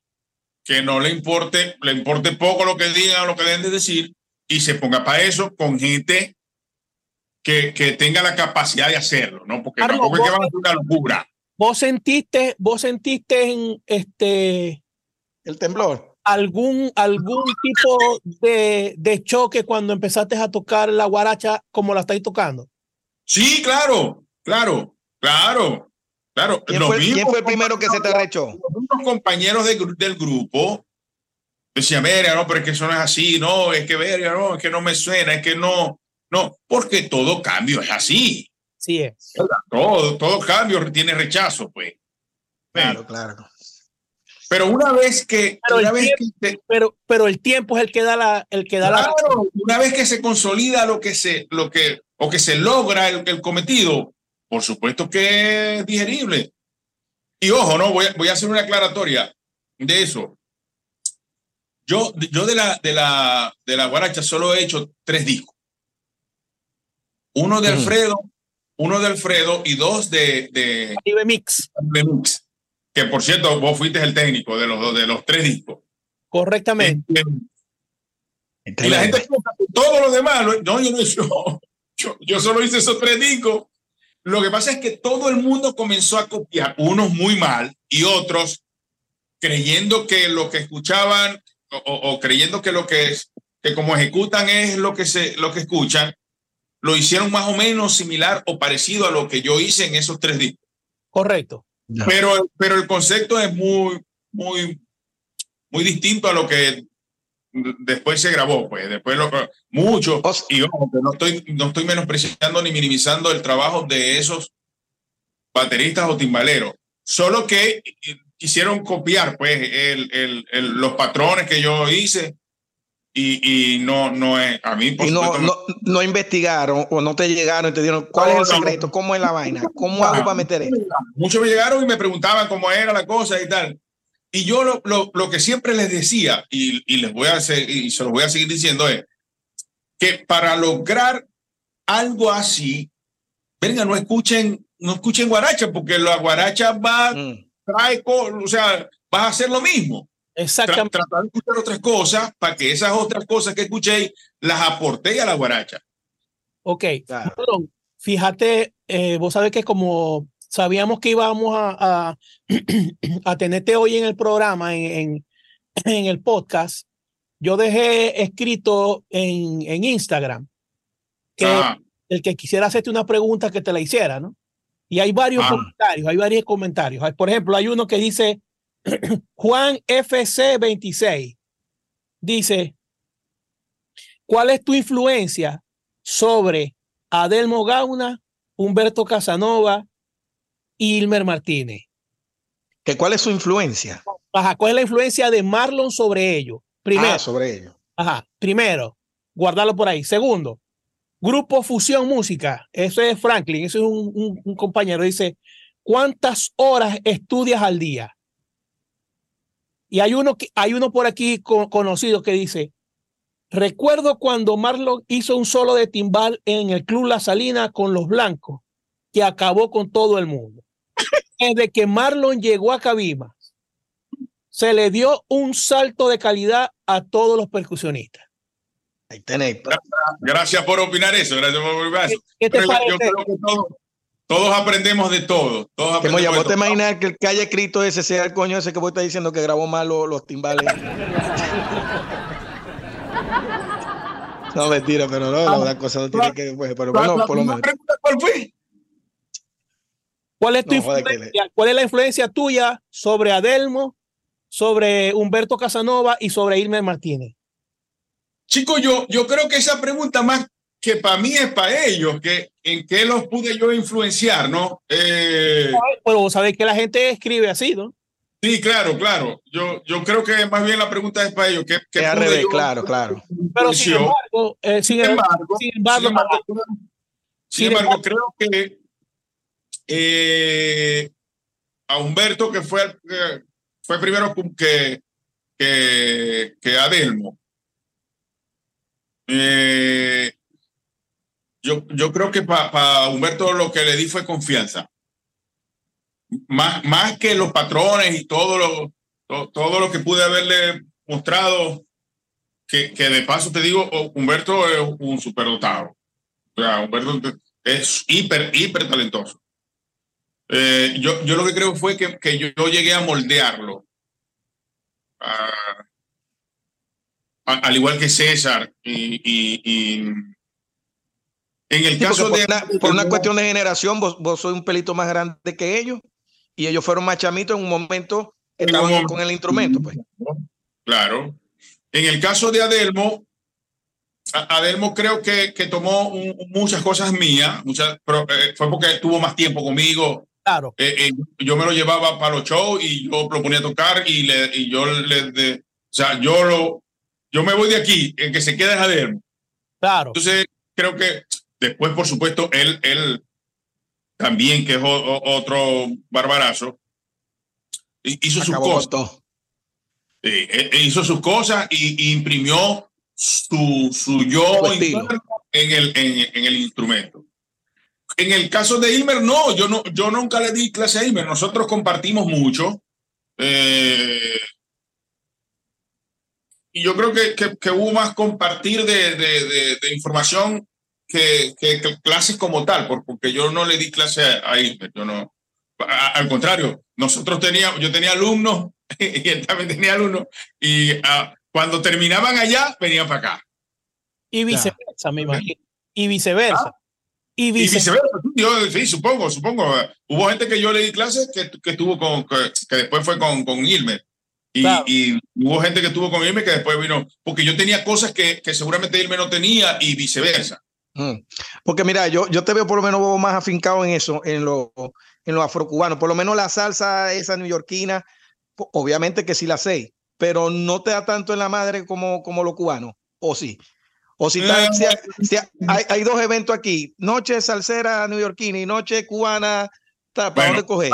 que no le importe, le importe poco lo que digan o lo que deben de decir, y se ponga para eso con gente que, que tenga la capacidad de hacerlo, ¿no? Porque Carlos, tampoco es que van a hacer una locura. ¿Vos sentiste, vos sentiste en este El temblor. algún, algún tipo de, de choque cuando empezaste a tocar la guaracha como la estáis tocando? Sí, claro, claro, claro, claro. ¿Quién Los fue, quién mismos fue el primero que se te arrechó? los mismos compañeros de del grupo decían, verga, no, pero es que eso no es así, no, es que verga, no, es que no me suena, es que no, no, porque todo cambio es así, Sí es. todo, todo cambio tiene rechazo, pues. Claro, claro. Pero una vez que, Pero una el vez que se- Pero, pero el tiempo es el que da la, el que da la claro, una vez que se consolida lo que se, lo que, o que se logra el, el cometido, por supuesto que es digerible. Y ojo, no, voy a, voy a hacer una aclaratoria de eso. Yo, yo de la, de la, de la guaracha solo he hecho tres discos. Uno de. Alfredo, uno de Alfredo y dos de, de, Caribe Mix. de Mix. Que por cierto, vos fuiste el técnico de los, de los tres discos. Correctamente. Y la gente piensa que todo lo demás, no, yo no yo, yo, yo solo hice esos tres discos. Lo que pasa es que todo el mundo comenzó a copiar, unos muy mal y otros creyendo que lo que escuchaban o, o- o creyendo que lo que es, que como ejecutan es lo que se, lo que escuchan, lo hicieron más o menos similar o parecido a lo que yo hice en esos tres discos. Correcto. Pero, pero el concepto es muy, muy, muy distinto a lo que después se grabó, pues después lo mucho y ojo, no estoy no estoy menospreciando ni minimizando el trabajo de esos bateristas o timbaleros, solo que quisieron copiar pues el, el, el- los patrones que yo hice y, y no no es a mí por Y no, no, no investigaron o no te llegaron y te dieron cuál No, es el secreto, cómo es la vaina, cómo hago para meter esto. muchos me llegaron y me preguntaban cómo era la cosa y tal. Y yo lo, lo, lo que siempre les decía, y, y les voy a hacer, y se los voy a seguir diciendo, es que para lograr algo así, venga, no escuchen, no escuchen guaracha, porque la guaracha va, Mm. trae, o sea, vas a hacer lo mismo. Tra- Exactamente. tratar de escuchar otras cosas para que esas otras cosas que escuchéis las aportéis a la guaracha. Ok. Claro. Perdón, fíjate, eh, vos sabés que como sabíamos que íbamos a, a, a tenerte hoy en el programa, en, en, en el podcast, yo dejé escrito en, en Instagram que Ah, el que quisiera hacerte una pregunta que te la hiciera, ¿no? Y hay varios Ah. comentarios, hay varios comentarios. Por ejemplo, hay uno que dice Juan FC 26. Dice, ¿cuál es tu influencia sobre Adelmo Gauna, Humberto Casanova Ilmer Martínez? ¿Que ¿Cuál es su influencia? Ajá, ¿cuál es la influencia de Marlon sobre ellos? Primero, Ah, sobre ello. Ajá. Primero, guardarlo por ahí. Segundo, Grupo Fusión Música. Eso es Franklin, eso es un, un- un compañero. Dice, ¿cuántas horas estudias al día? Y hay uno, que, hay uno por aquí co- conocido que dice, recuerdo cuando Marlon hizo un solo de timbal en el Club La Salina con los blancos, que acabó con todo el mundo. Desde que Marlon llegó a Cabima, se le dio un salto de calidad a todos los percusionistas. Ahí tenéis. gracias por opinar eso, gracias por opinar ¿Qué, eso. qué te Pero yo- parece? yo creo que todos, todos aprendemos de todo. Todos aprendemos de vos te imaginas que el que haya escrito ese sea el coño ese que vos estás diciendo que grabó mal los, los timbales. no, mentira, pero no, la cosa no tiene que pues, pero bueno, por lo menos. ¿Cuál fue? ¿Cuál es tu No, influencia? ¿Cuál es la influencia tuya sobre Adelmo, sobre Humberto Casanova y sobre Irmer Martínez? Chico, yo, yo creo que esa pregunta más que para mí es para ellos, que en qué los pude yo influenciar, ¿no? Eh, Pero vos sabés que la gente escribe así, ¿no? sí, claro, claro. Yo, yo creo que más bien la pregunta es para ellos. ¿qué, qué pude revés, yo- claro, claro. Pero sin embargo, eh, sin, Sin embargo, sin embargo, sin embargo, sin Sin embargo, creo que eh, a Humberto, que fue, eh, fue primero que, que, que Adelmo, eh, yo, yo creo que para Humberto lo que le di fue confianza. Más, más que los patrones y todo lo, to- todo lo que pude haberle mostrado, que, que de paso te digo, Humberto es un superdotado. O sea, Humberto es hiper, hiper talentoso. Eh, yo, yo lo que creo fue que, que yo, llegué a moldearlo. Ah, a- al igual que César. Y, y- y en el Sí, caso por, de. una, por una cuestión de generación, vos, vos sois un pelito más grande que ellos y ellos fueron más chamitos en un momento estaban con el instrumento. Pues. Claro. En el caso de Adelmo, Adelmo creo que, que tomó un- muchas cosas mías, muchas, pero, eh, fue porque estuvo más tiempo conmigo. Claro, Eh, eh, yo me lo llevaba para los shows y yo lo ponía a tocar y, le, y yo le, de- o sea, yo lo, yo me voy de aquí, el que se queda es Adelmo. claro. Entonces, creo que después, por supuesto, él, él también, que es o- o- otro barbarazo, hi- hizo sus cosas. con todo. Sí, e- e hizo sus cosas y, y imprimió su, su yo Su en el, en, en el instrumento. En el caso de Ilmer, no, yo no, yo nunca le di clase a Ilmer. Nosotros compartimos mucho. eh, y yo creo que, que, que hubo más compartir de, de, de, de información que, que, que clases como tal, por- porque yo no le di clase a, a Ilmer. Yo no, a- al contrario, nosotros teníamos, yo tenía alumnos y él también tenía alumnos y ah, cuando terminaban allá venían para acá. Y viceversa, me imagino. Y viceversa. Y Y viceversa. viceversa. Yo, sí, supongo, supongo. Hubo gente que yo le di clases que, que estuvo con, que, que después fue con, con Ilmer. Y, Claro. y hubo gente que estuvo con Ilmer que después vino, porque yo tenía cosas que, que seguramente Ilmer no tenía y viceversa. Mm. Porque mira, yo, yo te veo por lo menos más afincado en eso, en lo, en lo afrocubano. Por lo menos la salsa esa neoyorquina, obviamente que sí la sé, pero no te da tanto en la madre como, como lo cubano, o sí. O si, está- si hay, si hay- hay dos eventos aquí, noche salsera neoyorquina y noche cubana, ¿para Bueno, dónde coger?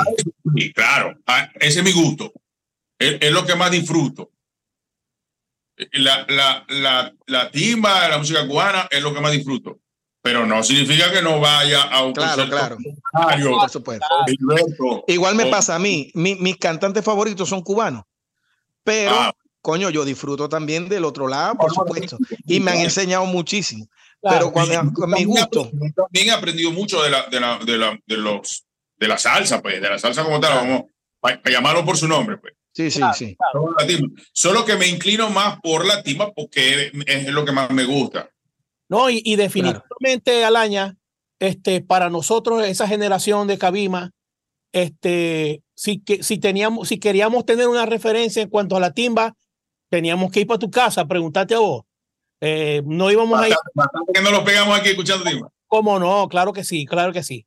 Y claro, ah, ese es mi gusto. Es, es lo que más disfruto. La, la, la, la timba, la música cubana es lo que más disfruto. Pero no significa que no vaya a un Claro, concierto claro, por supuesto. Igual me o- pasa a mí, mi- mis cantantes favoritos son cubanos, pero Ah. Coño, yo disfruto también del otro lado, por supuesto, y me han enseñado muchísimo. Claro. Pero cuando con mi gusto, También he aprendido mucho de la, de la, de la, de los, de la salsa, pues, de la salsa como tal, Claro. vamos, para llamarlo por su nombre, pues. sí, sí, Claro, sí. Solo que me inclino más por la timba porque es lo que más me gusta. No, y, y definitivamente, Alaña, este, para nosotros, esa generación de Cabima, este, si, que, si, teníamos, si queríamos tener una referencia en cuanto a la timba, teníamos que ir para tu casa a preguntarte a vos. Eh, no íbamos a ir. Que no lo pegamos aquí escuchando. ¿Cómo no? Claro que sí, claro que sí.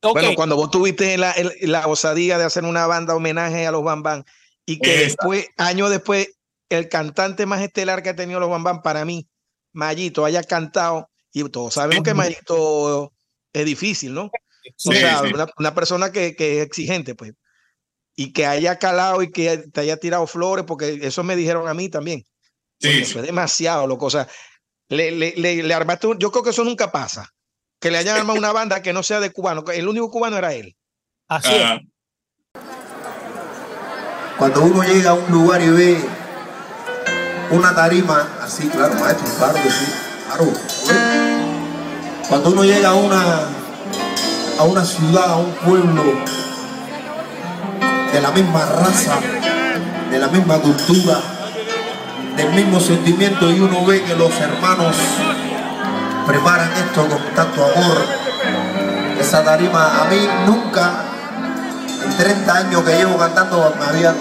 Ok, Bueno, cuando vos tuviste la, la osadía de hacer una banda homenaje a los Bam Bam y que Esa. después, años después, el cantante más estelar que ha tenido los Bam Bam para mí, Mayito, haya cantado, y todos sabemos que Mayito es difícil, ¿no? Sí, o sea, sí. Una, una persona que, que es exigente, pues. Y que haya calado y que te haya tirado flores, porque eso me dijeron a mí también. Sí, Oye, sí. Eso es demasiado, loco. O sea, le, le, le, le armaste un- yo creo que eso nunca pasa. Que le hayan armado una banda que no sea de cubano. El único cubano era él. así Ah, es. Cuando uno llega a un lugar y ve una tarima, así, claro, maestro, claro que sí, claro. Cuando uno llega a una, a una ciudad, a un pueblo de la misma raza, de la misma cultura, del mismo sentimiento y uno ve que los hermanos preparan esto con tanto amor, esa tarima a mí nunca en 30 años que llevo cantando me habían,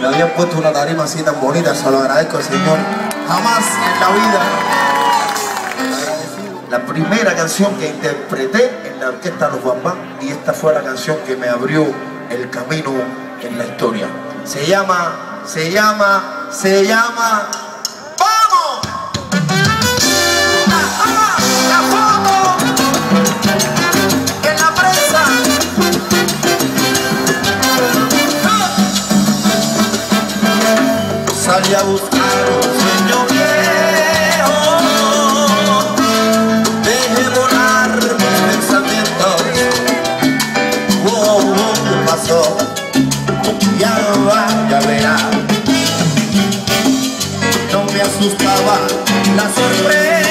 me habían puesto una tarima así tan bonita, se lo agradezco al Señor. Jamás en la vida. La primera canción que interpreté en la orquesta Los Bambán y esta fue la canción que me abrió el camino en la historia. Se llama, se llama, se llama. Salí a buscar asustaba la sorpresa.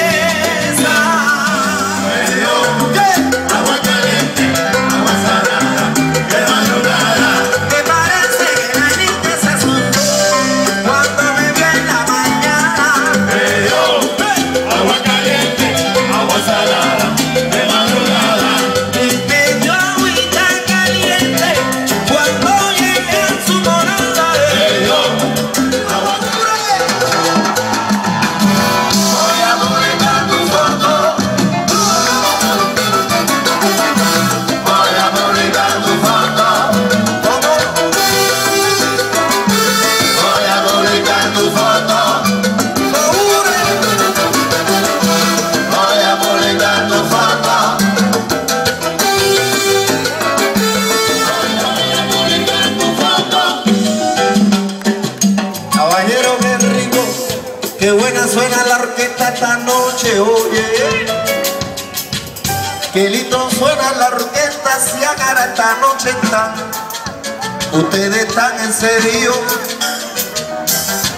Ustedes están en serio.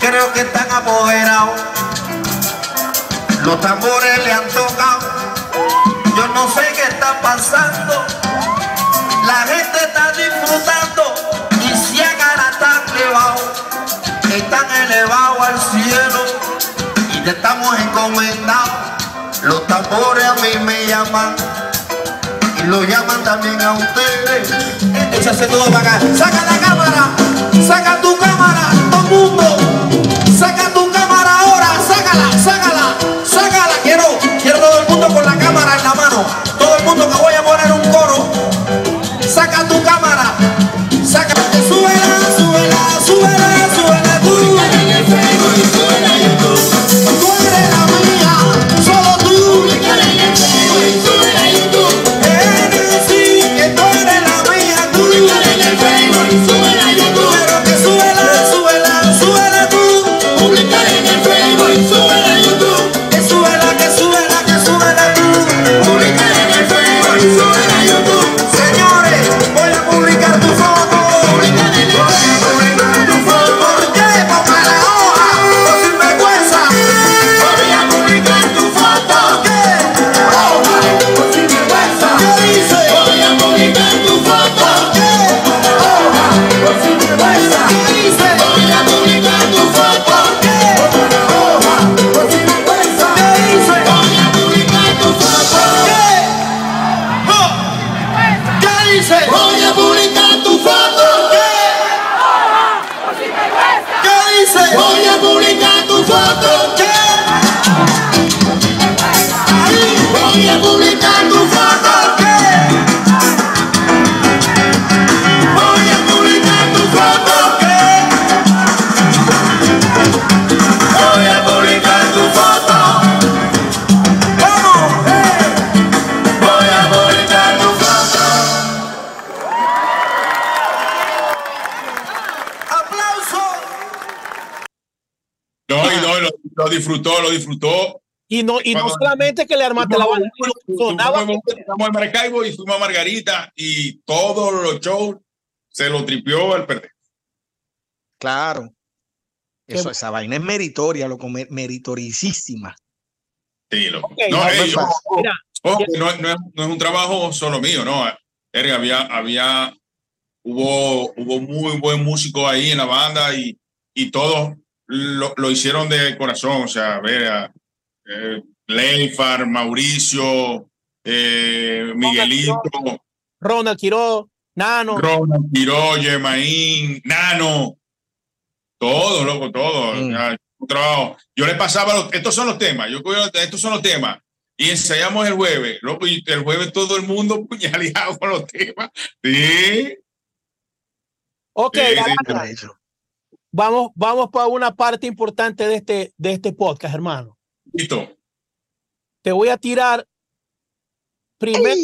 Creo que están apoderados. Los tambores le han tocado. Yo no sé qué está pasando. La gente está disfrutando. Y si agarra tan elevado Están elevados al cielo. Y te estamos encomendados. Los tambores a mí me llaman lo llaman también a ustedes. Échase todo para acá. Saca la cámara, saca tu cámara, disfrutó, lo disfrutó. Y no, y no solamente que le armaste la banda, sonaba Fuimos a Maracaibo y fuimos a Margarita y todos los shows se lo tripió al perder. Claro. Eso, esa vaina es meritoria, loco, mer- meritoricísima. Sí, loco. No, no, ey, no Mira, no, no es, no es un trabajo solo mío, no. Eric, había, había, hubo, hubo muy buen músico ahí en la banda y, y todos lo, lo hicieron de corazón. O sea, a ver, a, eh, Leifar, Mauricio, eh, Miguelito, Ronald Quiroz, Nano. Ronald, Quiroye, Maín, Nano, todos, loco, todos. Mm. Ya, un trabajo. Yo le pasaba, los- estos son los temas, yo estos son los temas. y ensayamos el jueves. Loco, y el jueves todo el mundo puñaleado con los temas. Sí. Ok, Sí, sí, Arana, Eso. Vamos, vamos para una parte importante de este, de este podcast, hermano. Listo. Te voy a tirar primero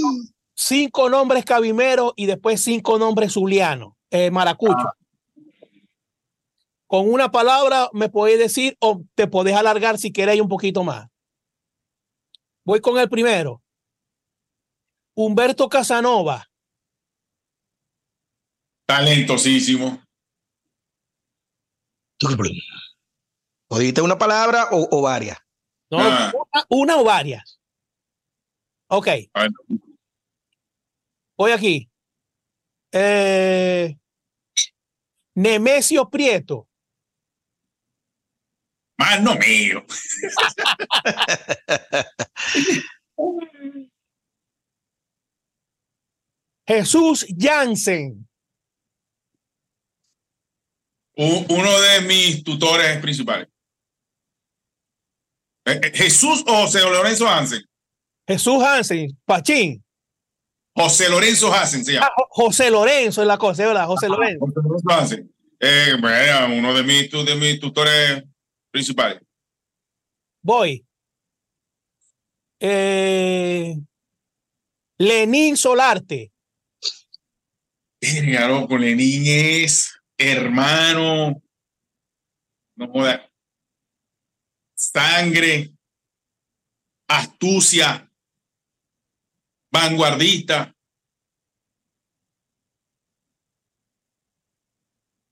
cinco nombres cabimeros y después cinco nombres zulianos, eh, maracucho. Con una palabra me podéis decir o te podés alargar si queréis un poquito más. Voy con el primero. Humberto Casanova. Talentosísimo. ¿O dijiste una palabra o, o varias? No, Ah. una, una o varias. Ok, voy aquí. Eh, Nemesio Prieto. Mano mío. Jesús Jansen. Uno de mis tutores principales. Eh, eh, Jesús o José Lorenzo Hansen. Jesús Hansen, Pachín. José Lorenzo Hansen se llama. Ah, Jo- José Lorenzo es la cosa, ¿es ¿verdad? José Lorenzo. José Lorenzo Hansen. Eh, bueno, uno de mis, de mis tutores principales. Voy. Eh, Lenín Solarte. Verga, loco, Lenín es hermano. No joda. Sangre. Astucia. Vanguardista.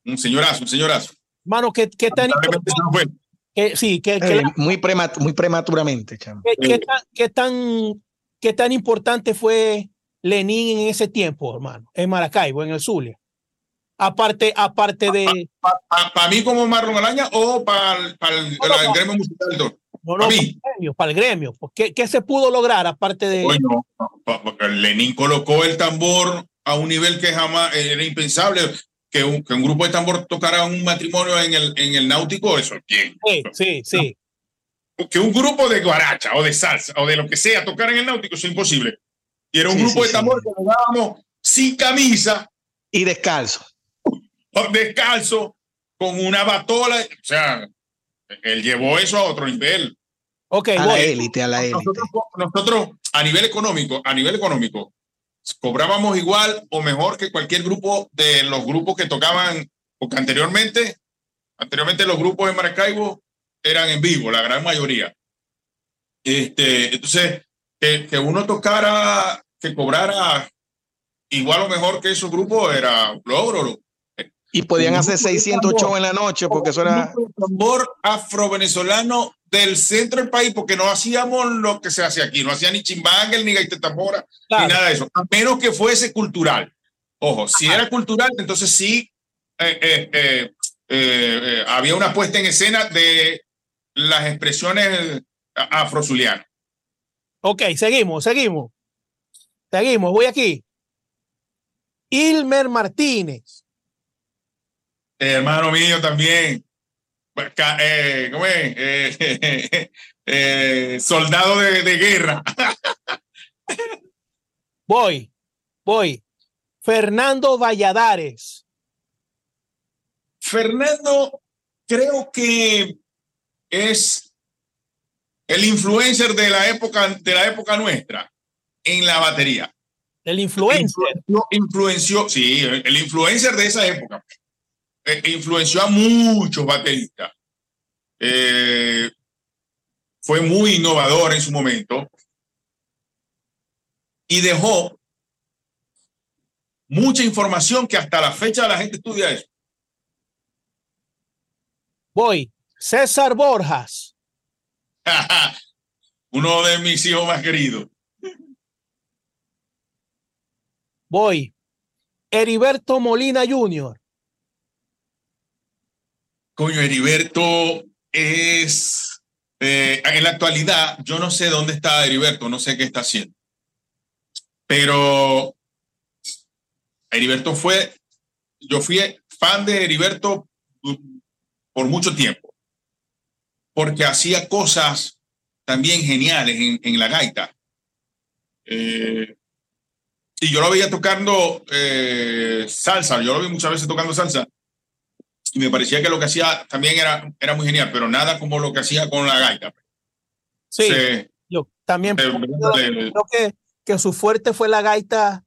Un señorazo, un señorazo. Mano, ¿qué, qué tan, que- sí, que, que Eh, la- muy, premat- muy prematuramente, chamo. qué- qué tan, qué tan, qué tan importante fue Lenín en ese tiempo, hermano, en Maracaibo, en el Zulia. Aparte, aparte de. ¿Para mí como Marlon Araña o para el, no, el no. gremio musical? No, no, para mí. el gremio, para el gremio. ¿Qué, qué se pudo lograr aparte de. Bueno, Lenin colocó el tambor a un nivel que jamás eh, era impensable. Que un, que un grupo de tambor tocara un matrimonio en el, en el náutico, eso es bien. Sí, sí, sí. Que un grupo de guaracha o de salsa o de lo que sea tocara en el náutico, eso es imposible. Y era un Sí, grupo sí, de tambor sí. que le dábamos sin camisa, Y descalzo. Descalzo, con una batola. O sea, él llevó eso a otro nivel. Ok, A la élite, a la élite. nosotros, nosotros, a nivel económico, a nivel económico, cobrábamos igual o mejor que cualquier grupo de los grupos que tocaban, porque anteriormente, anteriormente los grupos de Maracaibo eran en vivo, la gran mayoría. Este, entonces, que, que uno tocara, que cobrara igual o mejor que esos grupos era logro. Y podían hacer grupo de 600 tambor. shows en la noche porque eso era. tambor afro-venezolano del centro del país, porque no hacíamos lo que se hace aquí, no hacía ni chimbangel, ni gaita tambora, Claro. ni nada de eso, a menos que fuese cultural. Ojo, si era cultural, entonces sí eh, eh, eh, eh, eh, había una puesta en escena de las expresiones afrozulianas. Ok, seguimos, seguimos. Seguimos, voy aquí. Ilmer Martínez. Hermano mío también. Eh, ¿Cómo es? Eh, eh, soldado de, de guerra. Voy, voy. Fernando Valladares. Fernando, creo que es el influencer de la época, de la época nuestra en la batería. El influencer. Influenció, influenció- sí, el influencer de esa época. Eh, influenció a muchos bateristas. Eh, fue muy innovador en su momento y dejó mucha información que hasta la fecha la gente estudia eso. Voy. César Borjas. Uno de mis hijos más queridos. Voy. Heriberto Molina Jr. Coño, Heriberto es. eh, en la actualidad, yo no sé dónde está Heriberto, no sé qué está haciendo. Pero Heriberto fue. Yo fui fan de Heriberto por mucho tiempo. Porque hacía cosas también geniales en, en la gaita. Eh, y yo lo veía tocando eh, salsa, yo lo vi muchas veces tocando salsa. Y me parecía que lo que hacía también era, era muy genial, pero nada como lo que hacía con la gaita. Sí, Se- yo también creo que, que su fuerte fue la gaita,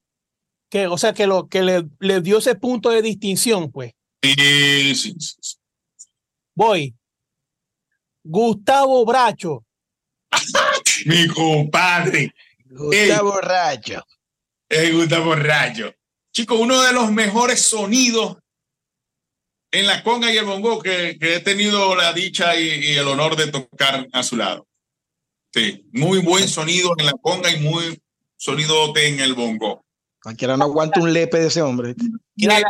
que, o sea, que lo que le, le dio ese punto de distinción, pues. sí, sí, sí, sí. Voy. Gustavo Bracho. Mi compadre, Gustavo Borracho. es Gustavo Rayo. Chicos, uno de los mejores sonidos en la conga y el bongo que, que he tenido la dicha y, y el honor de tocar a su lado. Sí, muy buen sonido en la conga y muy sonido en el bongo. Cualquiera no aguanta un lepe de ese hombre. La,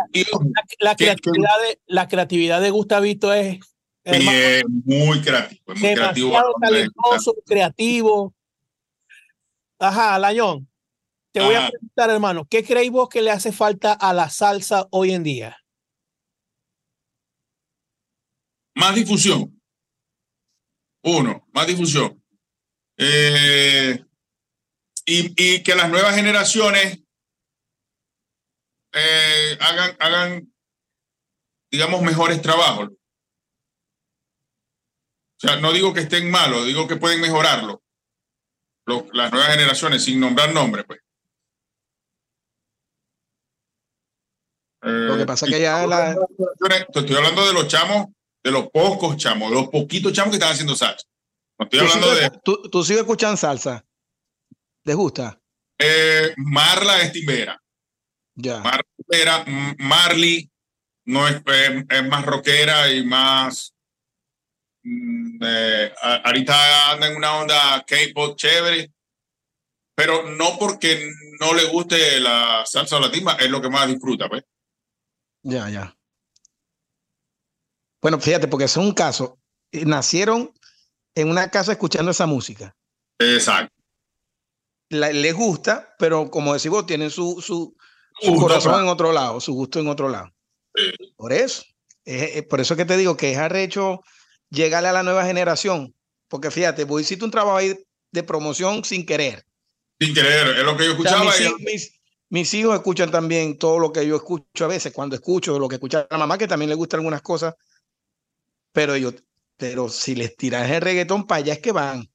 creatividad de, la creatividad de Gustavito es muy creativo, es muy creativo. talentoso, creativo. Ajá, Lañón. Te voy a preguntar, hermano, ¿qué creéis vos que le hace falta a la salsa hoy en día? Más difusión. Uno, más difusión. Eh, y, y que las nuevas generaciones eh, hagan, hagan, digamos, mejores trabajos. O sea, no digo que estén malos, digo que pueden mejorarlo. Lo- las nuevas generaciones, sin nombrar nombres, pues. Lo que Eh, pasa y que ya la- estoy hablando de los chamos, de los pocos chamos, de los poquitos chamos que están haciendo salsa. No estoy ¿Tú hablando de tú, tú sigues escuchando salsa? ¿Les gusta? eh, Marla Estimbera. Ya. Marla Estimbera, M- Marley no es, es más rockera y más. mm, eh, ahorita anda en una onda K-pop chévere, pero no porque no le guste la salsa o la timba, es lo que más disfruta, pues. Ya, ya. Bueno, fíjate, porque es un caso. eh, Nacieron en una casa escuchando esa música. Exacto. La- les gusta, pero como decís vos, tienen su, su, su Gusto, corazón en otro lado, su gusto en otro lado. Sí. Por eso. Es- es por eso que te digo que es arrecho llegarle a la nueva generación. Porque fíjate, vos hiciste un trabajo ahí de promoción sin querer. Sin querer, es lo que yo O sea, escuchaba. mis, y- hij- mis- mis hijos escuchan también todo lo que yo escucho a veces, cuando escucho lo que escucha la mamá, que también le gustan algunas cosas, pero ellos, pero si les tiras el reggaetón para allá es que van.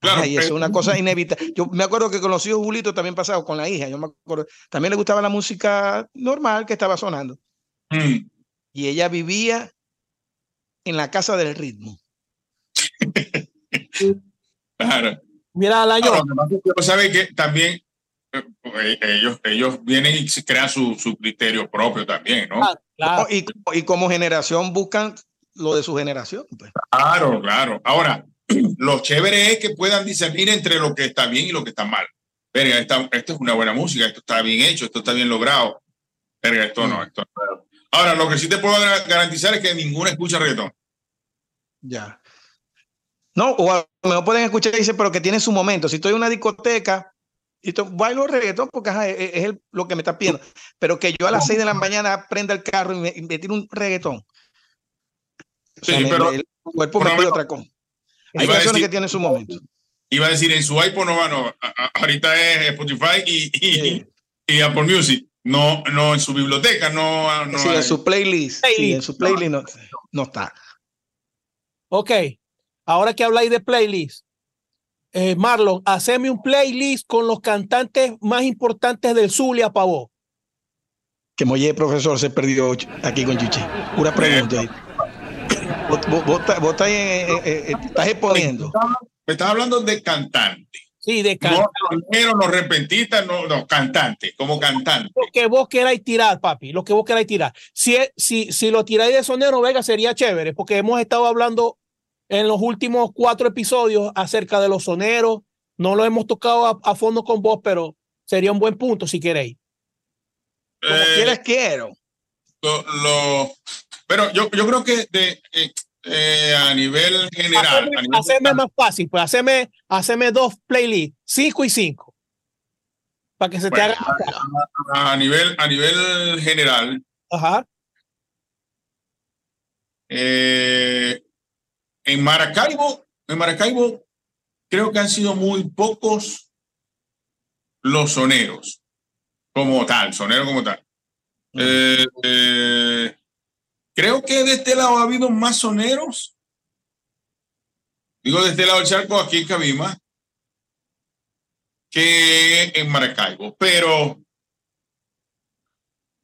Claro, Ay, eso es pero- una cosa inevitable. Yo me acuerdo que con los hijos Julito también pasaba, con la hija, yo me acuerdo, también le gustaba la música normal que estaba sonando. Mm, Y ella vivía en la casa del ritmo. claro. Mira, lo que pasa es que también eh, ellos, ellos vienen y crean su, su criterio propio también, ¿no? ah, claro, Y, y como generación buscan lo de su generación. pues. Claro, claro. Ahora, lo chévere es que puedan discernir entre lo que está bien y lo que está mal. Verga, esta- esto es una buena música, esto está bien hecho, esto está bien logrado. Verga, esto no, esto no. Ahora, lo que sí te puedo gar- garantizar es que ninguno escucha reggaetón. Ya. No, o a lo mejor pueden escuchar y dicen, pero que tiene su momento. Si estoy en una discoteca y to- bailo reggaetón porque ajá, es, es el- lo que me está pidiendo. Pero que yo a las 6 de la mañana prenda el carro y me, y me tire un reggaetón. O sea, Sí, me- pero- el cuerpo me pide otra cosa. Hay canciones decir- que tienen su momento. Iba a decir, en su iPhone no va, no. Ahorita es Spotify y, y, Sí. y Apple Music. No, no en su biblioteca, no. no Sí, hay- en su playlist. Sí, en su playlist no, no está. ok. Ahora que habláis de playlist, eh, Marlon, haceme un playlist con los cantantes más importantes del Zulia para vos. Que Molle, profesor, se perdió aquí con Chichi. Pura pregunta. ahí. Vos, vos- vos estás- eh, eh, eh, estás exponiendo. Me estás hablando de cantante. Sí, de No cantantes. troneros, no repentistas, no, no, cantante, como cantante. Lo que vos queráis tirar, papi, lo que vos queráis tirar. Si, si, si lo tiráis de sonero, Vega, sería chévere, porque hemos estado hablando en los últimos cuatro episodios acerca de los soneros. No lo hemos tocado a, a fondo con vos, pero sería un buen punto si queréis. Como Eh, quiero. lo, lo- pero yo, yo creo que de, eh, eh, a nivel general, Haceme, a nivel, haceme más fácil, pues haceme, haceme dos playlists, cinco y cinco. Para que se te Bueno, haga. a nivel, a nivel general, Ajá. eh, en Maracaibo en Maracaibo creo que han sido muy pocos los soneros como tal, sonero como tal. Eh, eh, creo que de este lado ha habido más soneros. Digo, de este lado del charco, aquí en Cabima, que en Maracaibo. Pero,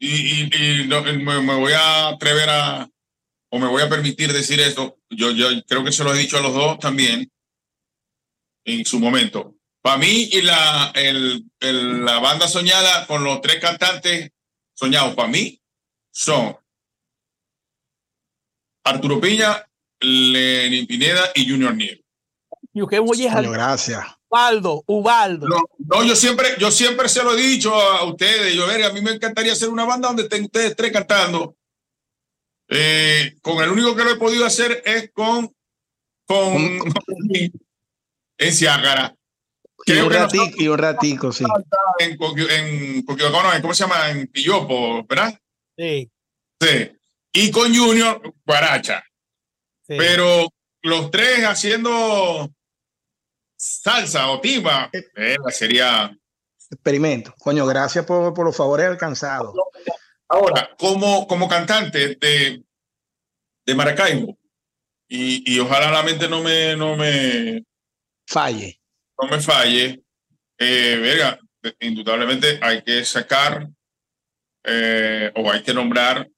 y, me, voy a atrever a, o me voy a permitir decir esto, yo, yo creo que se lo he dicho a los dos también en su momento. Para mí y la, el, la banda soñada con los tres cantantes soñados, para mí, son Arturo Piña, Lenin Pineda y Junior Niel. Yo qué voy a Gracias. Ubaldo, Ubaldo. No, yo siempre, yo siempre se lo he dicho a ustedes. Yo, a mí me encantaría hacer una banda donde estén ustedes tres cantando. Eh, con el único que lo he podido hacer es con, con, en Ciácara. Y un ratico, y un ratico, sí. En, en, ¿cómo se llama? En Pillopo, ¿verdad? Sí. Sí. Y con Junior, Guaracha. Pero los tres haciendo salsa o tiba, eh, sería... Experimento. Coño, gracias por, por los favores alcanzados. Ahora, como, como cantante de, de Maracaibo, y, y ojalá la mente no me, no me falle no me falle, eh, verga, indudablemente hay que sacar eh, o hay que nombrar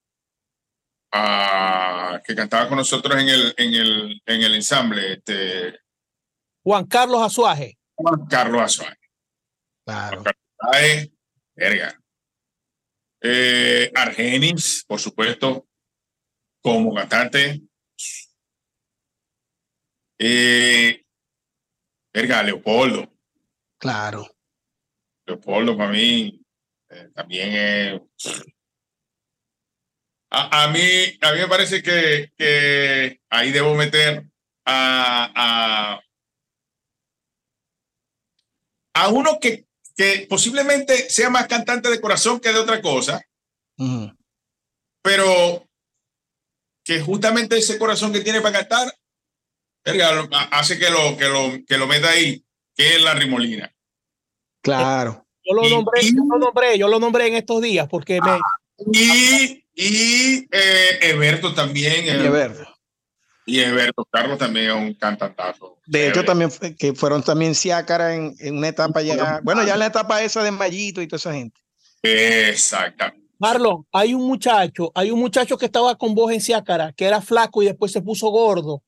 a que cantaba con nosotros en el, en el, en el ensamble, este Juan Carlos Azuaje. Juan Carlos Azuaje. Claro. verga. Eh, Argenis, por supuesto, como cantante. Eh, Verga, Leopoldo. Claro. Leopoldo para mí eh, también es... A, mí, a mí me parece que, que ahí debo meter a, a, uno que, que posiblemente sea más cantante de corazón que de otra cosa, pero que justamente ese corazón que tiene para cantar hace que lo, que lo, que lo meta ahí, que es la rimolina. Claro. Yo lo, nombré, yo lo nombré, yo lo nombré en estos días porque me. Y, y eh, Eberto también. Y Eberto. Y Eberto Carlos también es un cantantazo. De hecho, también que fueron también Ciácara en, en, una etapa ya. Bueno, ya en la etapa esa de Mayito y toda esa gente. Exacto. Marlon, hay un muchacho, hay un muchacho que estaba con voz en Ciácara, que era flaco y después se puso gordo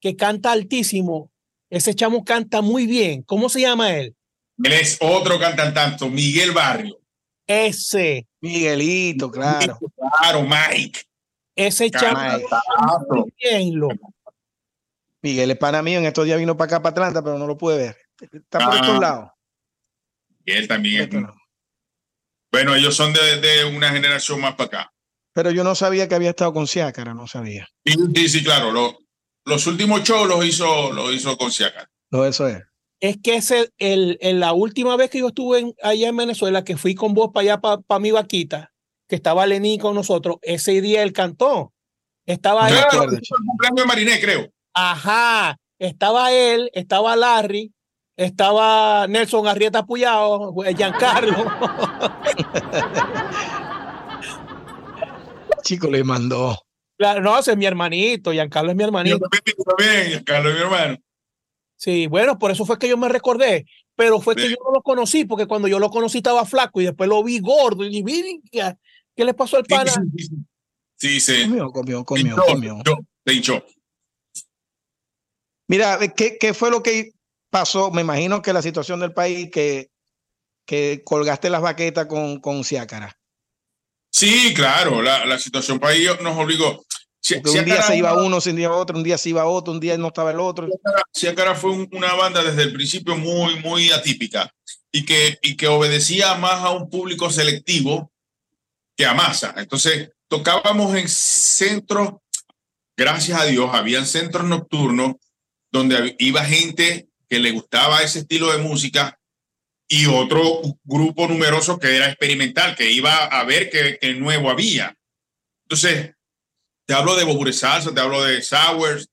que canta altísimo. Ese chamo canta muy bien. ¿Cómo se llama él? Él es otro cantante, Miguel Barrio. Ese. Miguelito, claro. Claro, Mike. Ese chamo muy bien, lo. Miguel es pana mío. En estos días vino para acá, para Atlanta, pero no lo pude ver. Está por estos ah. lados. Él también Bueno, ellos son de, de, una generación más para acá. Pero yo no sabía que había estado con Ciácara, no sabía. Sí, sí, claro. Lo, los últimos shows los hizo, lo hizo con Siaca. No, eso es. Es que ese, el, la última vez que yo estuve allá en Venezuela, que fui con vos para allá, para, mi vaquita, que estaba Lenín con nosotros, ese día él cantó. Estaba ahí. el cumpleaños de Mariné, creo. Ajá. Estaba él, estaba Larry, estaba Nelson Arrieta Puyao, Giancarlo. Chico le mandó. Claro, no, ese es mi hermanito, Giancarlo es mi hermanito. Yo también, Giancarlo es mi hermano. Sí, bueno, por eso fue que yo me recordé, pero fue que yo no lo conocí, porque cuando yo lo conocí estaba flaco y después lo vi gordo y dije, ¿qué, le pasó al pana? Sí, sí. Comió, comió, comió, comió. Yo, Mira, ¿qué, ¿qué fue lo que pasó? Me imagino que la situación del país que, que colgaste las baquetas con, con Ciácara. Sí, claro, la, la situación país nos obligó. un día se iba uno, un día otro, un día se iba otro, un día no estaba el otro. Ciacara fue una banda desde el principio muy, muy atípica y que, y que obedecía más a un público selectivo que a masa. Entonces, tocábamos en centros, gracias a Dios, habían centros nocturnos donde iba gente que le gustaba ese estilo de música y otro grupo numeroso que era experimental, que iba a ver qué, nuevo había. Entonces, te hablo de Bobure Salsa, te hablo de Sours,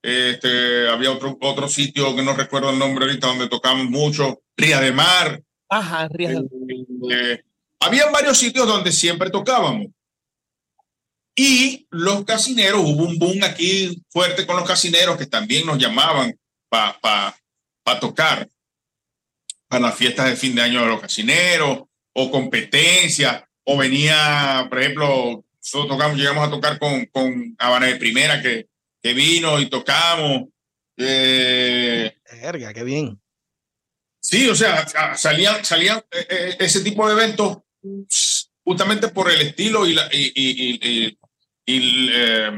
Este, había otro, otro sitio que no recuerdo el nombre ahorita donde tocamos mucho, Ría de Mar. Ajá, Ría de Mar. Eh, había varios sitios donde siempre tocábamos. Y los casineros, hubo un boom aquí fuerte con los casineros que también nos llamaban para pa, pa tocar para las fiestas de fin de año de los casineros o competencias o venía, por ejemplo, nosotros tocamos, llegamos a tocar con, con Habana de Primera que, que vino y tocamos. Eh, Verga, qué bien. Sí, o sea, salían, salían eh, eh, ese tipo de eventos justamente por el estilo y, la, y, y, y, y eh,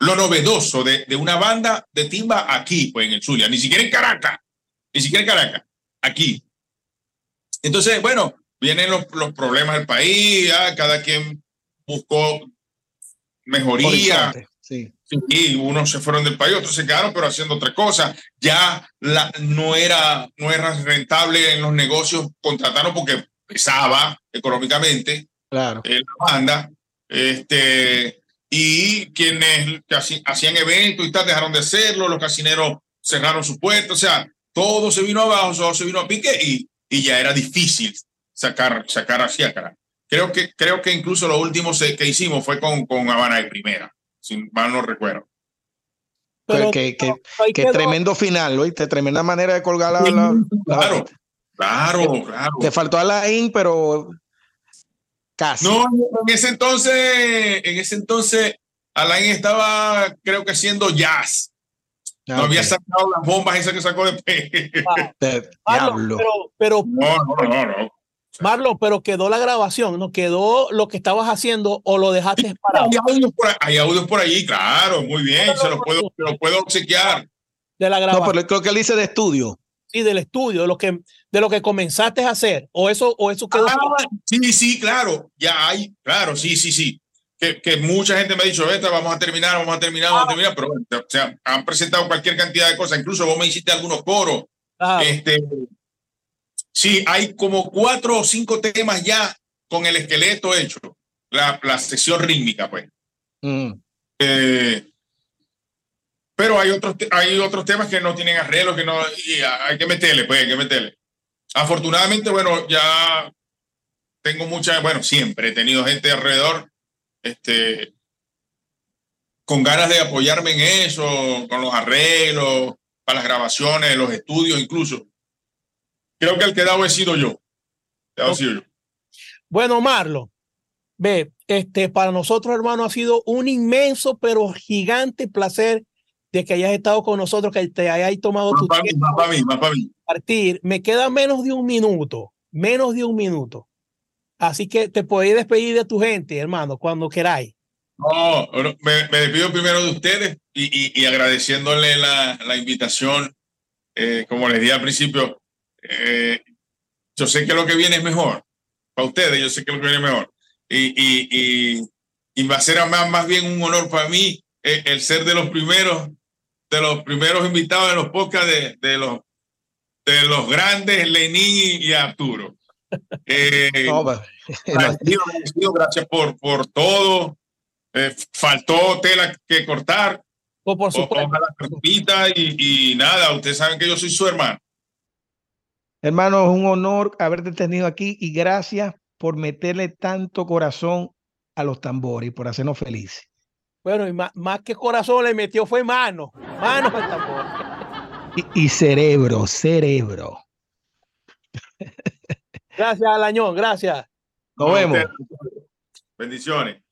lo novedoso de, de, una banda de timba aquí, pues en el Zulia, ni siquiera en Caracas, ni siquiera en Caracas, aquí. Entonces, bueno, vienen los, los problemas del país, ¿ya? cada quien buscó mejoría. Sí. Y unos se fueron del país, otros se quedaron, pero haciendo otra cosa. Ya la, no, era, no era rentable en los negocios contratarnos porque pesaba económicamente claro. eh, la banda. Este, y quienes hacían eventos y tal dejaron de hacerlo, los casineros cerraron su puerta, o sea, todo se vino abajo, todo se vino a pique y, y ya era difícil sacar, sacar hacia cara. Creo que, creo que incluso lo último que hicimos fue con, con Habana de Primera, si mal no recuerdo. Pero, que, que, que tremendo final, ¿oíste? Tremenda manera de colgar la. la, la claro, claro, claro. Te faltó a la IN, pero casi. No, en ese entonces, en ese entonces, Alain estaba, creo que haciendo jazz. Ah, no okay. había sacado las bombas esas que sacó después. Ah, de diablo. Pero, pero, no, no, no, no. Marlon, pero quedó la grabación, ¿no? Quedó lo que estabas haciendo o lo dejaste sí, parado. Hay audios, por ahí, hay audios por ahí, claro, muy bien, no, se los puedo, se los puedo obsequiar. De la grabación. No, pero creo que él dice de estudio. Sí, del estudio, de lo que, de lo que comenzaste a hacer, o eso, o eso quedó. Ah, sí, sí, claro, ya hay, claro, sí, sí, sí. Que, que, mucha gente me ha dicho, esta vamos a terminar, vamos a terminar, vamos a terminar, pero o sea, han presentado cualquier cantidad de cosas, incluso vos me hiciste algunos coros. Ah. Este, sí, hay como cuatro o cinco temas ya con el esqueleto hecho, la, la sección rítmica, pues. Mm. Eh, pero hay otros, hay otros temas que no tienen arreglo, que no, y hay que meterle, pues, hay que meterle. Afortunadamente, bueno, ya tengo mucha, bueno, siempre he tenido gente alrededor, este, con ganas de apoyarme en eso, con los arreglos, para las grabaciones, los estudios incluso. Creo que el que dado he sido yo. He sido yo. Bueno, Marlo, ve, este, para nosotros, hermano, ha sido un inmenso, pero gigante placer de que hayas estado con nosotros, que te hayas tomado más tu para mí, más para mí, más para mí. Partir. Me queda menos de un minuto, menos de un minuto. Así que te podéis despedir de tu gente, hermano, cuando queráis. No, me, me, despido primero de ustedes y, y, y agradeciéndole la, la invitación. Eh, como les dije al principio, eh, yo sé que lo que viene es mejor. Para ustedes, yo sé que lo que viene es mejor. Y, y, y va a ser más, más bien un honor para mí el, el ser de los primeros de los primeros invitados en los podcasts de, de, los, de los grandes Lenín y Arturo. Eh, no, agradecido, agradecido, gracias por, por todo. Eh, faltó tela que cortar. O por supuesto. Y, y nada, ustedes saben que yo soy su hermano. Hermano, es un honor haberte tenido aquí y gracias por meterle tanto corazón a los tambores y por hacernos felices. Bueno, y más, más, que corazón le metió fue mano, mano al tambor. Y, y cerebro, cerebro. Gracias, Alañón, gracias. Nos vemos. Bendiciones.